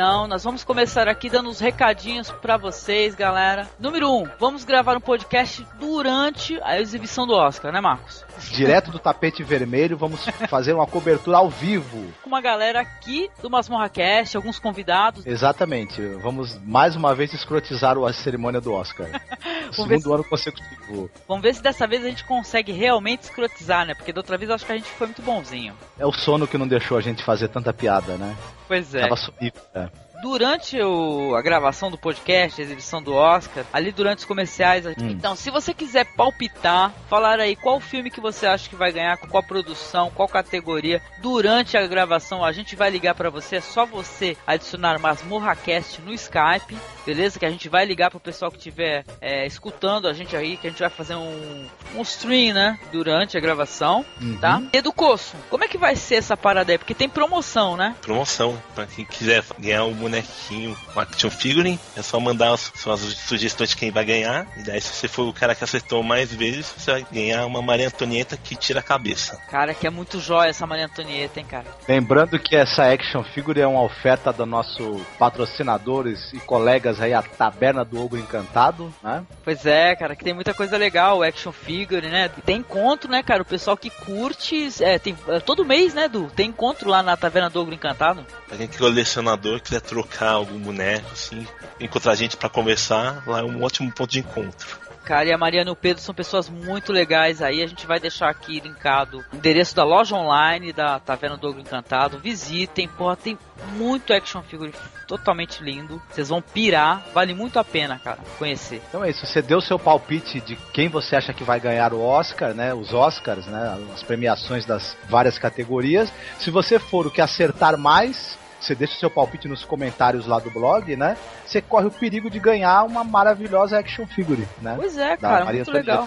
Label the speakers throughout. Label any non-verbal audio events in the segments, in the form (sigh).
Speaker 1: Então, nós vamos começar aqui dando uns recadinhos para vocês, galera. Número 1, um, vamos gravar um podcast durante a exibição do Oscar, né, Marcos?
Speaker 2: Direto do tapete vermelho, vamos (laughs) fazer uma cobertura ao vivo.
Speaker 1: Com uma galera aqui do Masmorra Cast, alguns convidados.
Speaker 2: Exatamente. Vamos mais uma vez escrotizar a cerimônia do Oscar. (laughs) Segundo se... ano consecutivo.
Speaker 1: Vamos ver se dessa vez a gente consegue realmente escrotizar, né? Porque da outra vez eu acho que a gente foi muito bonzinho.
Speaker 2: É o sono que não deixou a gente fazer tanta piada, né?
Speaker 1: Pois é.
Speaker 2: Tava subindo, né?
Speaker 1: Durante o, a gravação do podcast, a exibição do Oscar, ali durante os comerciais. Hum. Então, se você quiser palpitar, falar aí qual filme que você acha que vai ganhar, qual produção, qual categoria, durante a gravação, a gente vai ligar para você. É só você adicionar MasmorraCast no Skype, beleza? Que a gente vai ligar pro pessoal que estiver é, escutando a gente aí, que a gente vai fazer um, um stream, né? Durante a gravação, uhum. tá? E do Coço, como é que vai ser essa parada aí? Porque tem promoção, né?
Speaker 3: Promoção, pra quem quiser ganhar um bonequinho, um action figurine, é só mandar as suas sugestões de quem vai ganhar. E daí, se você for o cara que acertou mais vezes, você vai ganhar uma Maria Antonieta que tira a cabeça.
Speaker 1: Cara, que é muito jóia essa Maria Antonieta, hein, cara?
Speaker 2: Lembrando que essa action figure é uma oferta do nosso patrocinadores e colegas aí, a Taberna do Ogro Encantado, né?
Speaker 1: Pois é, cara, que tem muita coisa legal, action figure, né? Tem encontro, né, cara? O pessoal que curte, é, tem é, todo mês, né, Du? Tem encontro lá na Taverna do Ogro Encantado.
Speaker 3: Pra quem é colecionador quiser trocar algum boneco, assim, encontrar gente para conversar, lá é um ótimo ponto de encontro.
Speaker 1: Cara, e a Mariana e o Pedro são pessoas muito legais aí. A gente vai deixar aqui linkado o endereço da loja online da Taverna do Ogro Encantado. Visitem, porra, tem muito action figure totalmente lindo. Vocês vão pirar, vale muito a pena, cara, conhecer.
Speaker 2: Então é isso, você deu seu palpite de quem você acha que vai ganhar o Oscar, né? Os Oscars, né? As premiações das várias categorias. Se você for o que acertar mais, você deixa o seu palpite nos comentários lá do blog, né? Você corre o perigo de ganhar uma maravilhosa action figure, né?
Speaker 1: Pois é, cara, muito legal.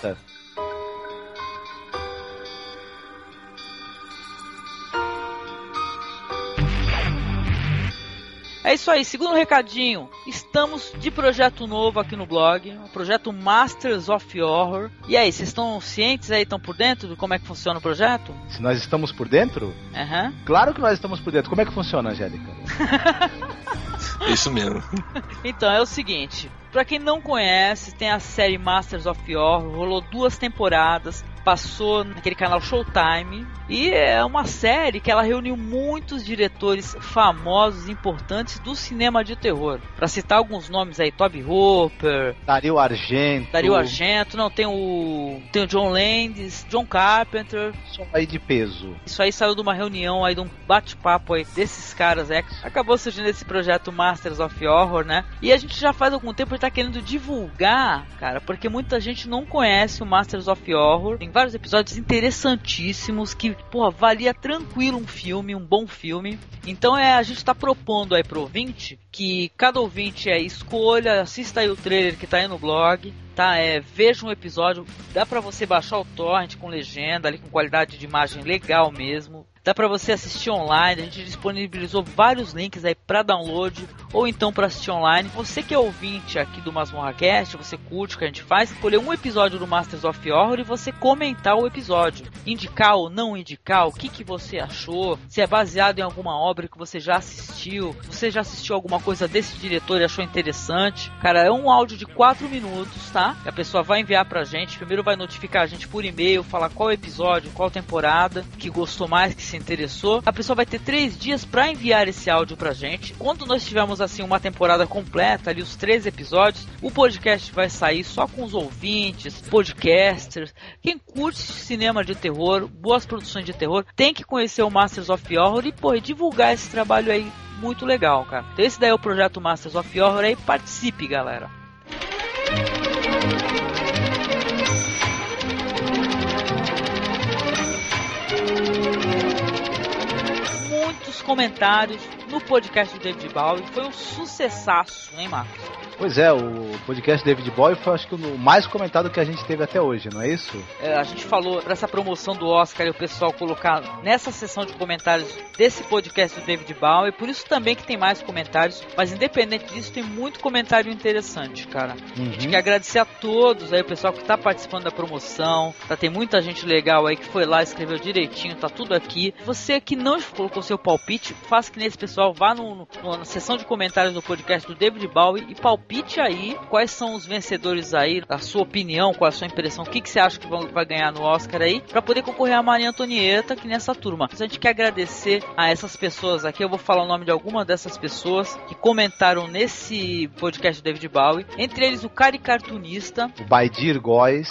Speaker 1: É isso aí, segundo recadinho, estamos de projeto novo aqui no blog, o projeto Masters of Horror. E aí, vocês estão cientes aí, estão por dentro de como é que funciona o projeto?
Speaker 2: Se nós estamos por dentro?
Speaker 1: Uhum.
Speaker 2: Claro que nós estamos por dentro. Como é que funciona, Angélica? (laughs) (laughs)
Speaker 3: Isso mesmo.
Speaker 1: Então, é o seguinte, para quem não conhece, tem a série Masters of Horror, rolou duas temporadas, passou naquele canal Showtime e é uma série que ela reuniu muitos diretores famosos, importantes do cinema de terror. Para citar alguns nomes aí, Toby Hooper,
Speaker 2: Dario Argento,
Speaker 1: Dario Argento, não tem o tem o John Landis, John Carpenter,
Speaker 2: só aí de peso.
Speaker 1: Isso aí saiu de uma reunião aí de um bate-papo aí desses caras, é, acabou surgindo esse projeto Masters of Horror, né? E a gente já faz algum tempo tá querendo divulgar, cara, porque muita gente não conhece o Masters of Horror. Tem vários episódios interessantíssimos que, pô, valia tranquilo um filme, um bom filme. Então é, a gente tá propondo aí pro ouvinte que cada ouvinte é escolha, assista aí o trailer que tá aí no blog, tá? É, veja um episódio, dá para você baixar o torrent com legenda ali com qualidade de imagem legal mesmo. Dá para você assistir online, a gente disponibilizou vários links aí para download ou então para assistir online. Você que é ouvinte aqui do Masmorra Cast, você curte o que a gente faz, escolher um episódio do Masters of Horror e você comentar o episódio. Indicar ou não indicar, o que, que você achou, se é baseado em alguma obra que você já assistiu, você já assistiu alguma coisa desse diretor e achou interessante. Cara, é um áudio de 4 minutos, tá? A pessoa vai enviar pra gente, primeiro vai notificar a gente por e-mail, falar qual episódio, qual temporada, que gostou mais, que se interessou, a pessoa vai ter três dias para enviar esse áudio pra gente. Quando nós tivermos assim uma temporada completa, ali os três episódios, o podcast vai sair só com os ouvintes, podcasters, quem curte cinema de terror, boas produções de terror, tem que conhecer o Masters of Horror e pô, divulgar esse trabalho aí muito legal, cara. Então esse daí é o projeto Masters of Horror aí, participe, galera. Comentários no podcast do David Bowie. Foi um sucessaço, hein, Marcos?
Speaker 2: Pois é, o podcast David Bowie foi acho que o mais comentado que a gente teve até hoje, não é isso?
Speaker 1: É, a gente falou essa promoção do Oscar e o pessoal colocar nessa sessão de comentários desse podcast do David Bowie, por isso também que tem mais comentários, mas independente disso tem muito comentário interessante, cara. Uhum. A gente quer agradecer a todos aí, o pessoal que tá participando da promoção, tá, tem muita gente legal aí que foi lá, escreveu direitinho, tá tudo aqui. Você que não colocou seu palpite, faça que nesse pessoal, vá no, no, na sessão de comentários do podcast do David Bowie e palpite aí quais são os vencedores aí, a sua opinião, qual a sua impressão, o que, que você acha que vai ganhar no Oscar aí, para poder concorrer a Maria Antonieta aqui nessa turma. A gente quer agradecer a essas pessoas aqui, eu vou falar o nome de alguma dessas pessoas que comentaram nesse podcast do David Bowie, entre eles o caricatunista,
Speaker 2: o Baidir Góes,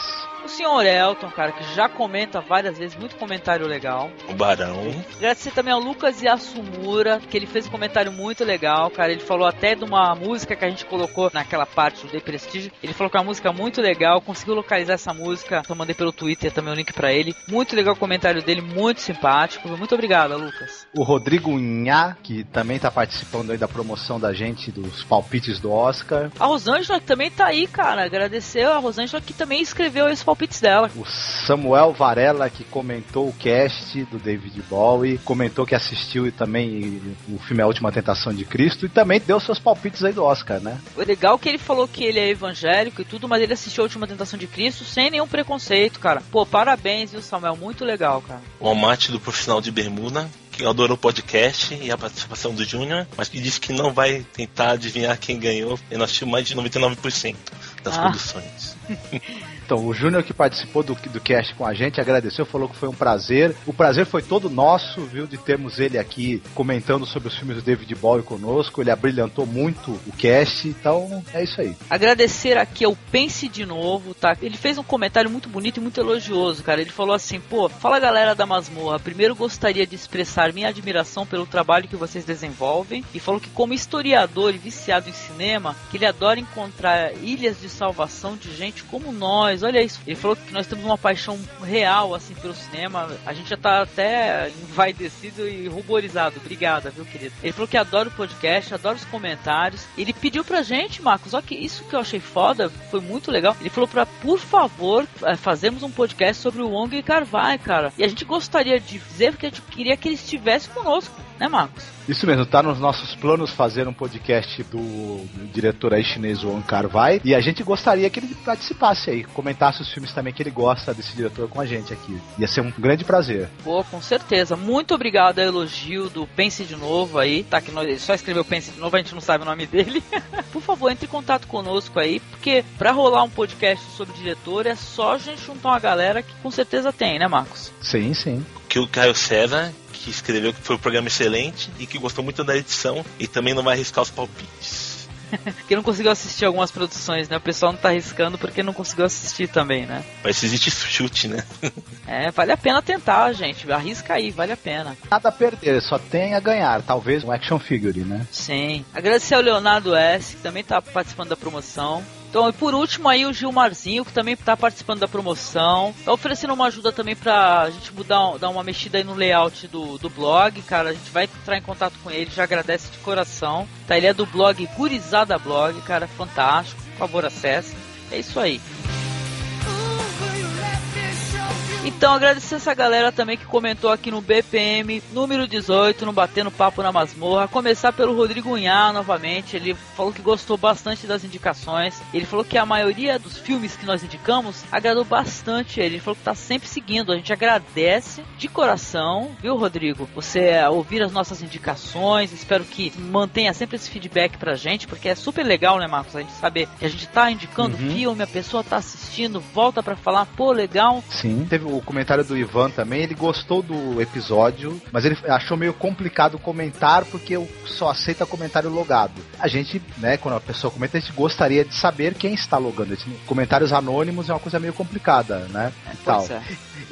Speaker 1: senhor Elton, cara, que já comenta várias vezes, muito comentário legal.
Speaker 3: O Barão.
Speaker 1: Agradecer também ao Lucas Yasumura, que ele fez um comentário muito legal, cara. Ele falou até de uma música que a gente colocou naquela parte do The Prestige. Ele falou que é uma música muito legal, conseguiu localizar essa música. Eu mandei pelo Twitter também o link para ele. Muito legal o comentário dele, muito simpático. Muito obrigado, Lucas.
Speaker 2: O Rodrigo Nha, que também tá participando aí da promoção da gente, dos palpites do Oscar.
Speaker 1: A Rosângela também tá aí, cara. Agradecer a Rosângela que também escreveu esse palpites dela.
Speaker 2: O Samuel Varela, que comentou o cast do David Bowie, comentou que assistiu e também o filme A Última Tentação de Cristo e também deu seus palpites aí do Oscar, né?
Speaker 1: Foi legal que ele falou que ele é evangélico e tudo, mas ele assistiu A Última Tentação de Cristo sem nenhum preconceito, cara. Pô, parabéns, viu, Samuel? Muito legal, cara.
Speaker 3: O Amate do Profissional de Bermuda, que adorou o podcast e a participação do Júnior, mas que disse que não vai tentar adivinhar quem ganhou. E nós tínhamos mais de 99% das ah. produções. (laughs)
Speaker 2: Então, o Júnior que participou do, do cast com a gente agradeceu, falou que foi um prazer. O prazer foi todo nosso, viu, de termos ele aqui comentando sobre os filmes do David Bowie conosco. Ele abrilhantou muito o cast, então é isso aí.
Speaker 1: Agradecer aqui ao Pense de Novo, tá? Ele fez um comentário muito bonito e muito elogioso, cara. Ele falou assim: pô, fala galera da masmorra, primeiro gostaria de expressar minha admiração pelo trabalho que vocês desenvolvem e falou que, como historiador e viciado em cinema, que ele adora encontrar ilhas de salvação de gente como nós olha isso. Ele falou que nós temos uma paixão real, assim, pelo cinema. A gente já tá até envaidecido e ruborizado. Obrigada, viu, querido? Ele falou que adora o podcast, adora os comentários. Ele pediu pra gente, Marcos, olha que isso que eu achei foda, foi muito legal. Ele falou pra, por favor, fazermos um podcast sobre o Wong e Carvai, cara. E a gente gostaria de dizer que a gente queria que ele estivesse conosco, né, Marcos?
Speaker 2: Isso mesmo, tá nos nossos planos fazer um podcast do, do diretor aí chinês Wong Kar Wai e a gente gostaria que ele participasse aí, comentasse os filmes também que ele gosta desse diretor com a gente aqui. Ia ser um grande prazer.
Speaker 1: Pô, com certeza. Muito obrigado ao elogio do Pense de Novo aí, tá? Que nós, só escreveu Pense de Novo, a gente não sabe o nome dele. (laughs) Por favor, entre em contato conosco aí, porque pra rolar um podcast sobre diretor é só a gente juntar uma galera que com certeza tem, né, Marcos?
Speaker 2: Sim, sim.
Speaker 3: Que o Caio César que escreveu que foi um programa excelente e que gostou muito da edição e também não vai arriscar os palpites. (laughs)
Speaker 1: que não conseguiu assistir algumas produções, né? O pessoal não tá arriscando porque não conseguiu assistir também, né?
Speaker 3: Mas existe chute, né? (laughs)
Speaker 1: é, vale a pena tentar, gente. Arrisca aí, vale a pena.
Speaker 2: Nada a perder, só tem a ganhar. Talvez um action figure, né?
Speaker 1: Sim. Agradecer ao Leonardo S, que também tá participando da promoção. Então, e por último aí o Gilmarzinho, que também está participando da promoção. Tá oferecendo uma ajuda também pra gente mudar, dar uma mexida aí no layout do, do blog, cara. A gente vai entrar em contato com ele, já agradece de coração. Tá, ele é do blog Gurizada Blog, cara, fantástico. Por favor, acesse. É isso aí. Então agradecer essa galera também que comentou aqui no BPM número 18, no Batendo Papo na Masmorra. Começar pelo Rodrigo Unhá novamente. Ele falou que gostou bastante das indicações. Ele falou que a maioria dos filmes que nós indicamos agradou bastante ele. Ele falou que tá sempre seguindo. A gente agradece de coração, viu, Rodrigo? Você ouvir as nossas indicações. Espero que mantenha sempre esse feedback pra gente, porque é super legal, né, Marcos? A gente saber que a gente tá indicando uhum. filme, a pessoa tá assistindo, volta para falar, pô, legal.
Speaker 2: Sim, teve o comentário do Ivan também, ele gostou do episódio, mas ele achou meio complicado comentar porque eu só aceita comentário logado. A gente, né, quando a pessoa comenta, a gente gostaria de saber quem está logando. Comentários anônimos é uma coisa meio complicada, né?
Speaker 1: É, tal. É.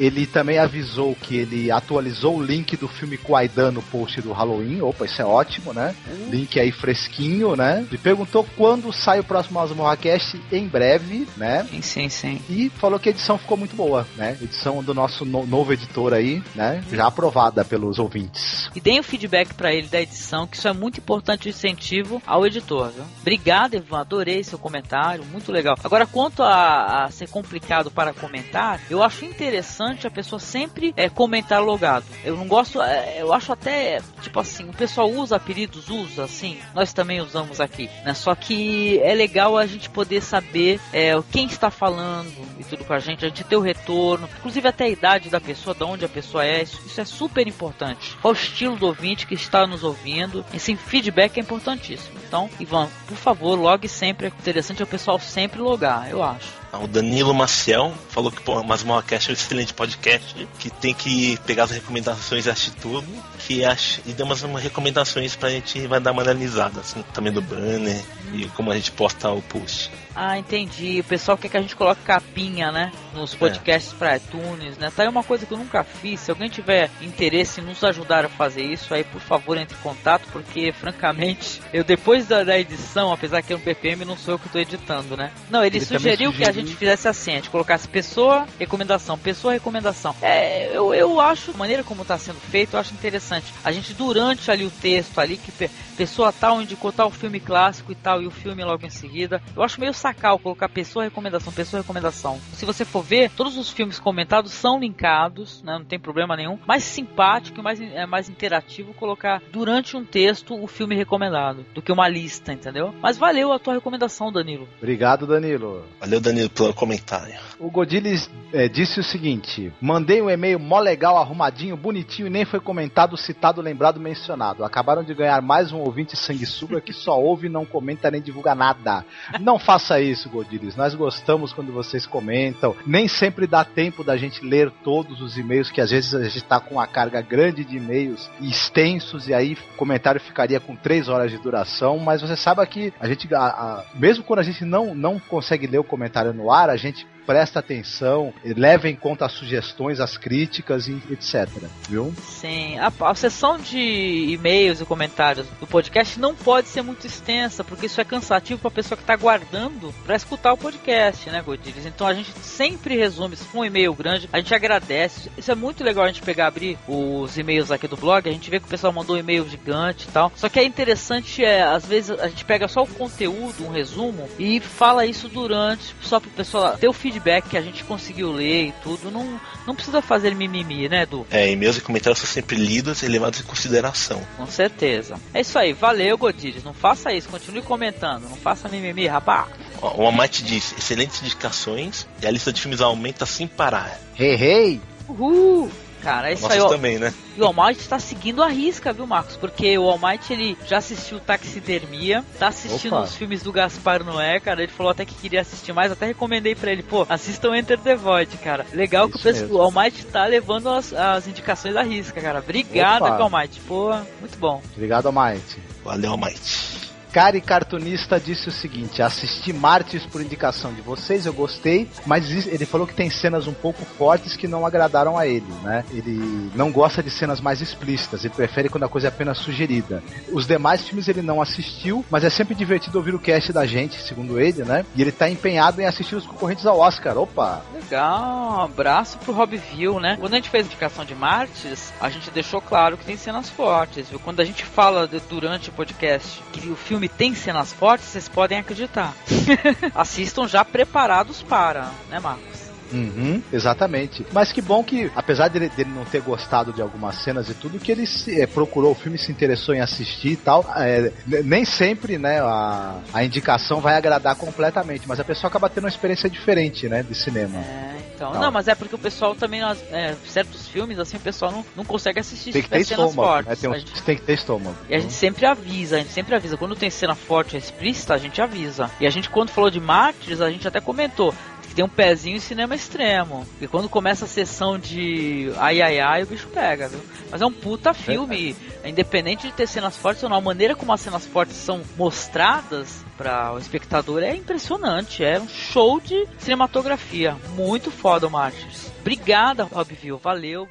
Speaker 2: Ele também avisou que ele atualizou o link do filme Kwaidan no post do Halloween. Opa, isso é ótimo, né? Uhum. Link aí fresquinho, né? E perguntou quando sai o próximo Masmorra Cast em breve, né?
Speaker 1: Sim, sim, sim.
Speaker 2: E falou que a edição ficou muito boa, né? Edição do nosso no novo editor aí, né? Já aprovada pelos ouvintes.
Speaker 1: E deem o feedback para ele da edição, que isso é muito importante o incentivo ao editor, viu? Obrigado, Ivan. Adorei seu comentário, muito legal. Agora, quanto a, a ser complicado para comentar, eu acho interessante a pessoa sempre é, comentar logado. Eu não gosto, é, eu acho até, tipo assim, o pessoal usa apelidos, usa, assim, nós também usamos aqui, né? Só que é legal a gente poder saber é, quem está falando e tudo com a gente, a gente ter o retorno, inclusive até a idade da pessoa, de onde a pessoa é, isso, isso é super importante. Qual o estilo do ouvinte que está nos ouvindo, esse feedback é importantíssimo. Então, Ivan, por favor, logue sempre, é interessante o pessoal sempre logar, eu acho.
Speaker 3: O Danilo Maciel falou que o Masmorracast é um excelente podcast, que tem que pegar as recomendações assistir tudo, que acha, e deu umas, umas recomendações pra gente vai dar uma analisada, assim, também do banner e como a gente posta o post.
Speaker 1: Ah, entendi. O pessoal quer que a gente coloque capinha, né? Nos podcasts é. para iTunes, né? Tá aí uma coisa que eu nunca fiz. Se alguém tiver interesse em nos ajudar a fazer isso, aí por favor entre em contato, porque francamente, eu depois da, da edição, apesar que é um PPM, não sou eu que estou editando, né? Não, ele, ele sugeriu, sugeriu que a gente fizesse assim, a gente colocasse pessoa, recomendação, pessoa, recomendação. É, eu, eu acho, a maneira como está sendo feito, eu acho interessante. A gente, durante ali o texto ali, que pessoa tal indicou tal filme clássico e tal, e o filme logo em seguida, eu acho meio sacar colocar pessoa, recomendação, pessoa, recomendação. Se você for ver, todos os filmes comentados são linkados, né, não tem problema nenhum. Mais simpático e mais, é, mais interativo colocar durante um texto o filme recomendado, do que uma lista, entendeu? Mas valeu a tua recomendação, Danilo.
Speaker 2: Obrigado, Danilo.
Speaker 3: Valeu, Danilo, pelo comentário.
Speaker 2: O Godilis é, disse o seguinte: mandei um e-mail mó legal, arrumadinho, bonitinho e nem foi comentado, citado, lembrado, mencionado. Acabaram de ganhar mais um ouvinte sanguessuga que só ouve, não comenta nem divulga nada. Não faça isso, Godilis. Nós gostamos quando vocês comentam. Nem sempre dá tempo da gente ler todos os e-mails, que às vezes a gente está com uma carga grande de e-mails extensos e aí o comentário ficaria com três horas de duração. Mas você sabe que a gente, a, a, mesmo quando a gente não, não consegue ler o comentário no ar, a gente presta atenção, leva em conta as sugestões, as críticas e etc. Viu?
Speaker 1: Sim, a, a sessão de e-mails e comentários do podcast não pode ser muito extensa, porque isso é cansativo para a pessoa que está guardando para escutar o podcast, né, Godires? Então a gente sempre resume, se for um e-mail grande, a gente agradece. Isso é muito legal a gente pegar, abrir os e-mails aqui do blog, a gente vê que o pessoal mandou um e-mail gigante e tal. Só que é interessante, é, às vezes a gente pega só o conteúdo, um resumo, e fala isso durante, só para o pessoal ter o feedback feedback que a gente conseguiu ler e tudo, não, não precisa fazer mimimi, né, Edu?
Speaker 3: É, e-mails e comentários são sempre lidos e levados em consideração.
Speaker 1: Com certeza. É isso aí, valeu, Godires. Não faça isso, continue comentando, não faça mimimi, rapaz.
Speaker 3: O Amate diz: excelentes indicações e a lista de filmes aumenta sem parar.
Speaker 2: Hey, hey!
Speaker 1: Uhul! Cara, isso aí.
Speaker 3: também, né?
Speaker 1: E o Almighty tá seguindo a risca, viu, Marcos? Porque o Almighty ele já assistiu Taxidermia, tá assistindo Opa. os filmes do Gaspar Noé, cara. Ele falou até que queria assistir mais, até recomendei para ele, pô, assistam Enter the Void, cara. Legal Isso que o, pessoal, o Almighty tá levando as, as indicações da risca, cara. Obrigado, Almighty. Pô, muito bom.
Speaker 2: Obrigado, Almighty.
Speaker 3: Valeu, Almighty.
Speaker 2: Cari Cartunista disse o seguinte: assisti Martins por indicação de vocês, eu gostei, mas ele falou que tem cenas um pouco fortes que não agradaram a ele, né? Ele não gosta de cenas mais explícitas, ele prefere quando a coisa é apenas sugerida. Os demais filmes ele não assistiu, mas é sempre divertido ouvir o cast da gente, segundo ele, né? E ele tá empenhado em assistir os concorrentes ao Oscar. Opa!
Speaker 1: Legal, um abraço pro Robbville, né? Quando a gente fez a indicação de Martins, a gente deixou claro que tem cenas fortes, viu? Quando a gente fala de, durante o podcast que o filme filme tem cenas fortes, vocês podem acreditar. (laughs) Assistam já preparados para, né, Marcos?
Speaker 2: Uhum, exatamente. Mas que bom que, apesar dele, dele, não ter gostado de algumas cenas e tudo, que ele se, é, procurou o filme, se interessou em assistir e tal. É, nem sempre, né, a, a indicação vai agradar completamente, mas a pessoa acaba tendo uma experiência diferente, né, de cinema.
Speaker 1: É, então. Não, mas é porque o pessoal também, é, certos filmes, assim, o pessoal não, não consegue assistir
Speaker 2: tem que ter cenas estômago, fortes. Né, tem, um, gente, tem que ter estômago.
Speaker 1: E a gente sempre avisa, a gente sempre avisa. Quando tem cena forte explícita, a gente avisa. E a gente, quando falou de Mártires, a gente até comentou que tem um pezinho em cinema extremo. E quando começa a sessão de ai ai ai, o bicho pega, viu? Mas é um puta filme, é, é. independente de ter cenas fortes ou não, a maneira como as cenas fortes são mostradas para o espectador é impressionante. É um show de cinematografia. Muito foda o Martyrs. Obrigada, Robbville. Valeu.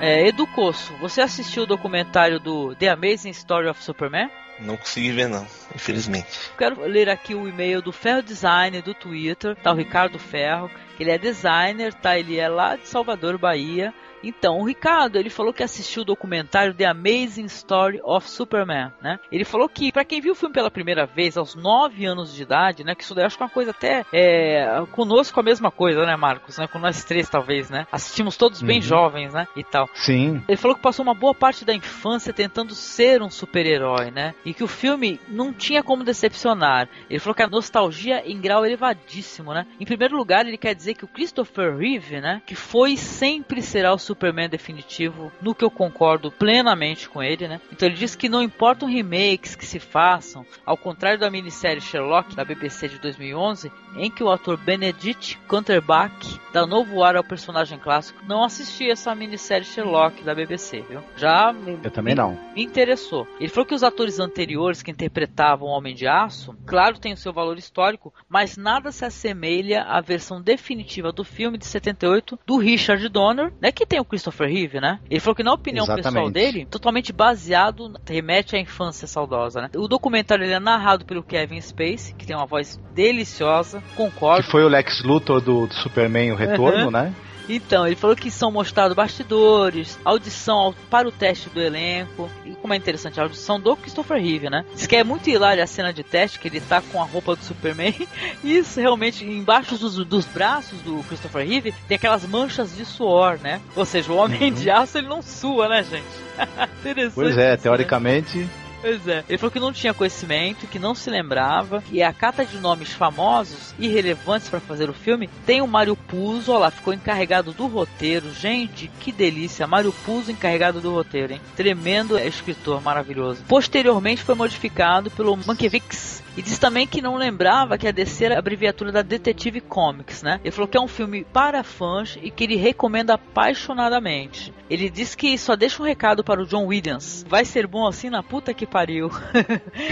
Speaker 1: É, Edu Coço, você assistiu o documentário do The Amazing Story of Superman?
Speaker 3: Não consegui ver não, infelizmente.
Speaker 1: Quero ler aqui o e-mail do Ferro Design do Twitter, tá o Ricardo Ferro, que ele é designer, tá? Ele é lá de Salvador, Bahia. Então, o Ricardo, ele falou que assistiu o documentário The Amazing Story of Superman, né? Ele falou que, para quem viu o filme pela primeira vez, aos 9 anos de idade, né? Que isso daí acho que é uma coisa até é, conosco a mesma coisa, né, Marcos? Né? Com nós três, talvez, né? Assistimos todos bem uhum. jovens, né? E tal.
Speaker 2: Sim.
Speaker 1: Ele falou que passou uma boa parte da infância tentando ser um super-herói, né? E que o filme não tinha como decepcionar. Ele falou que a nostalgia em grau elevadíssimo, né? Em primeiro lugar, ele quer dizer que o Christopher Reeve, né? Que foi e sempre será o Superman definitivo, no que eu concordo plenamente com ele, né? Então ele diz que não importam remakes que se façam, ao contrário da minissérie Sherlock da BBC de 2011, em que o ator Benedict Cumberbatch dá novo ar ao personagem clássico. Não assisti essa minissérie Sherlock da BBC, viu? Já
Speaker 2: me, eu também não.
Speaker 1: Me interessou. Ele falou que os atores anteriores que interpretavam o Homem de Aço, claro, tem o seu valor histórico, mas nada se assemelha à versão definitiva do filme de 78 do Richard Donner, né, que tem o Christopher Reeve, né? Ele falou que na opinião Exatamente. pessoal dele, totalmente baseado, remete à infância saudosa, né? O documentário ele é narrado pelo Kevin Space, que tem uma voz deliciosa, concordo.
Speaker 2: Que foi o Lex Luthor do, do Superman, o retorno, uhum. né?
Speaker 1: Então, ele falou que são mostrados bastidores, audição para o teste do elenco. E como é interessante, a audição do Christopher Reeve, né? Diz que é muito hilária a cena de teste, que ele tá com a roupa do Superman. (laughs) E isso realmente, embaixo dos, dos braços do Christopher Reeve, tem aquelas manchas de suor, né? Ou seja, o homem uhum. de aço ele não sua, né, gente? (laughs)
Speaker 2: Interessante. Pois é, teoricamente.
Speaker 1: Pois é. Ele falou que não tinha conhecimento, que não se lembrava, e a cata de nomes famosos e relevantes para fazer o filme tem o Mário Puzo, lá, ficou encarregado do roteiro. Gente, que delícia! Mário Puzo encarregado do roteiro, hein? Tremendo escritor maravilhoso. Posteriormente foi modificado pelo Mankiewicz, e diz também que não lembrava que a DC era a abreviatura da Detective Comics, né? Ele falou que é um filme para fãs e que ele recomenda apaixonadamente. Ele diz que só deixa um recado para o John Williams. Vai ser bom assim na puta que pariu.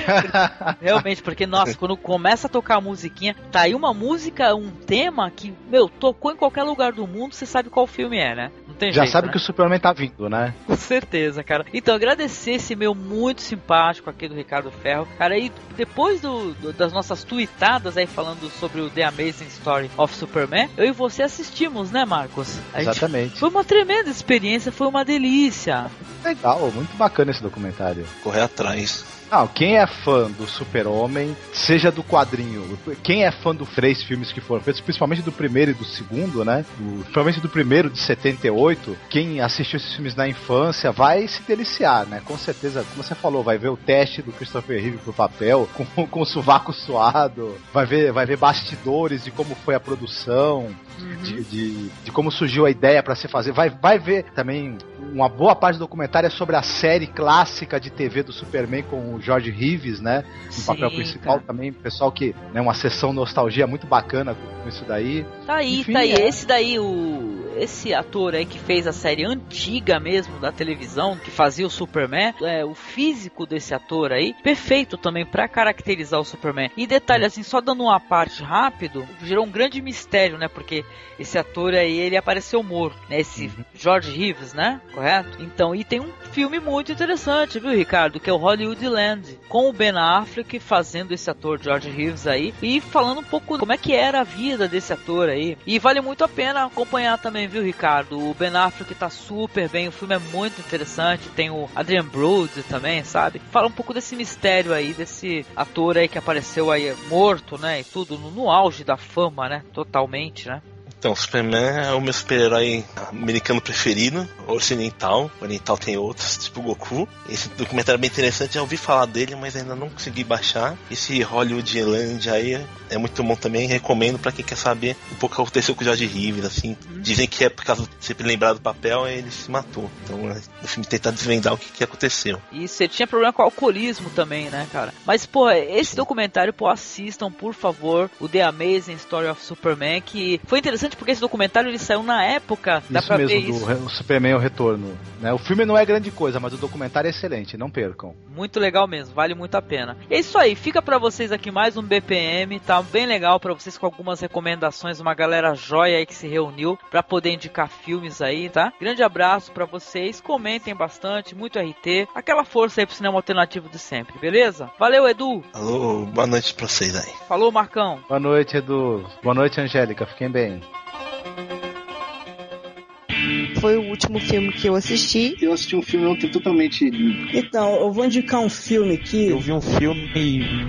Speaker 1: (laughs) Realmente, porque, nossa, quando começa a tocar a musiquinha, tá aí uma música, um tema que, meu, tocou em qualquer lugar do mundo, você sabe qual filme é, né?
Speaker 2: Tem Já jeito, sabe né? que o Superman tá vindo, né? (laughs)
Speaker 1: Com certeza, cara. Então, agradecer esse meu muito simpático aqui do Ricardo Ferro. Cara, e depois do do, das nossas tweetadas aí falando sobre o The Amazing Story of Superman, eu e você assistimos, né, Marcos?
Speaker 2: A Exatamente.
Speaker 1: Foi uma tremenda experiência, foi uma delícia.
Speaker 2: Legal, muito bacana esse documentário.
Speaker 3: Correr atrás.
Speaker 2: Não, quem é fã do Super-Homem, seja do quadrinho, quem é fã dos três filmes que foram feitos, principalmente do primeiro e do segundo, né? Do, principalmente do primeiro de 78, quem assistiu esses filmes na infância vai se deliciar, né? Com certeza, como você falou, vai ver o teste do Christopher Reeve pro papel, com, (laughs) com o sovaco suado, vai ver, vai ver bastidores de como foi a produção, uhum. de, de, de, como surgiu a ideia para se fazer. Vai, vai ver também uma boa parte do documentário é sobre a série clássica de TV do Superman com o George Reeves, né? No Sim, papel principal cara. também, pessoal que, né, uma sessão nostalgia muito bacana com isso daí.
Speaker 1: Tá aí, Enfim, tá aí. É... Esse daí, o esse ator aí que fez a série antiga mesmo da televisão, que fazia o Superman, é, o físico desse ator aí, perfeito também para caracterizar o Superman. E detalhe assim, só dando uma parte rápido, gerou um grande mistério, né? Porque esse ator aí, ele apareceu morto, né? Esse uhum. George Reeves, né? Correto? Então, e tem um filme muito interessante, viu, Ricardo? Que é o Hollywoodland, com o Ben Affleck fazendo esse ator George Reeves aí e falando um pouco como é que era a vida desse ator aí. E vale muito a pena acompanhar também, viu, Ricardo? O Ben Affleck tá super bem, o filme é muito interessante. Tem o Adrian Brody também, sabe? Fala um pouco desse mistério aí, desse ator aí que apareceu aí morto, né? E tudo no, no auge da fama, né? Totalmente, né?
Speaker 3: Então, Superman é o meu super-herói americano preferido, ocidental. O oriental tem outros, tipo Goku. Esse documentário é bem interessante, já ouvi falar dele, mas ainda não consegui baixar. Esse Hollywood Land aí é muito bom também, recomendo para quem quer saber um pouco o que aconteceu com o George Reeves, assim, uhum. dizem que é por causa de sempre lembrar do papel, ele se matou. Então é, o filme tenta desvendar o que, que aconteceu.
Speaker 1: Isso, ele tinha problema com alcoolismo também, né, cara? Mas, pô, esse documentário, pô, assistam, por favor, o The Amazing Story of Superman, que foi interessante porque esse documentário ele saiu na época, dá
Speaker 2: Isso
Speaker 1: pra
Speaker 2: mesmo,
Speaker 1: ver
Speaker 2: do
Speaker 1: isso.
Speaker 2: Superman o Retorno. Né? O filme não é grande coisa, mas o documentário é excelente, não percam.
Speaker 1: Muito legal mesmo, vale muito a pena. É isso aí, fica pra vocês aqui mais um BPM, tá bem legal pra vocês com algumas recomendações, uma galera joia aí que se reuniu pra poder indicar filmes aí, tá? Grande abraço pra vocês, comentem bastante, muito RT, aquela força aí pro cinema alternativo de sempre, beleza? Valeu, Edu.
Speaker 3: Alô, boa noite pra vocês aí.
Speaker 1: Falou, Marcão.
Speaker 2: Boa noite, Edu. Boa noite, Angélica. Fiquem bem.
Speaker 4: thank you Foi o último filme que eu assisti.
Speaker 5: Eu assisti um filme ontem totalmente.
Speaker 6: Então, eu vou indicar um filme aqui.
Speaker 7: Eu vi um filme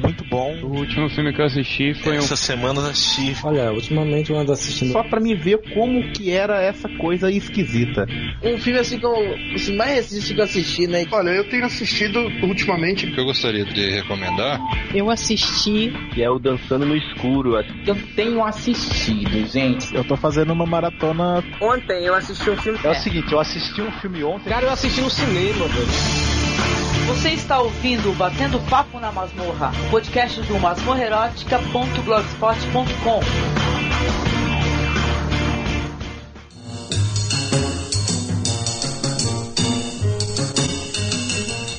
Speaker 7: muito bom.
Speaker 8: O último filme que eu assisti foi um.
Speaker 3: Essa semana eu assisti.
Speaker 9: Olha, ultimamente eu ando assistindo.
Speaker 7: Só pra me ver como que era essa coisa esquisita.
Speaker 10: Um filme assim que eu. Assim, mais recente que eu assisti, né?
Speaker 5: Olha, eu tenho assistido ultimamente.
Speaker 8: que eu gostaria de recomendar.
Speaker 4: Eu assisti.
Speaker 9: Que é o Dançando no Escuro.
Speaker 10: Eu tenho assistido, gente.
Speaker 7: Eu tô fazendo uma maratona.
Speaker 10: Ontem eu assisti um filme.
Speaker 2: É o seguinte, eu assisti um filme ontem.
Speaker 10: Cara, eu assisti no cinema, velho.
Speaker 1: Você está ouvindo Batendo Papo na Masmorra, podcast do masmorrerótica.blogspot.com.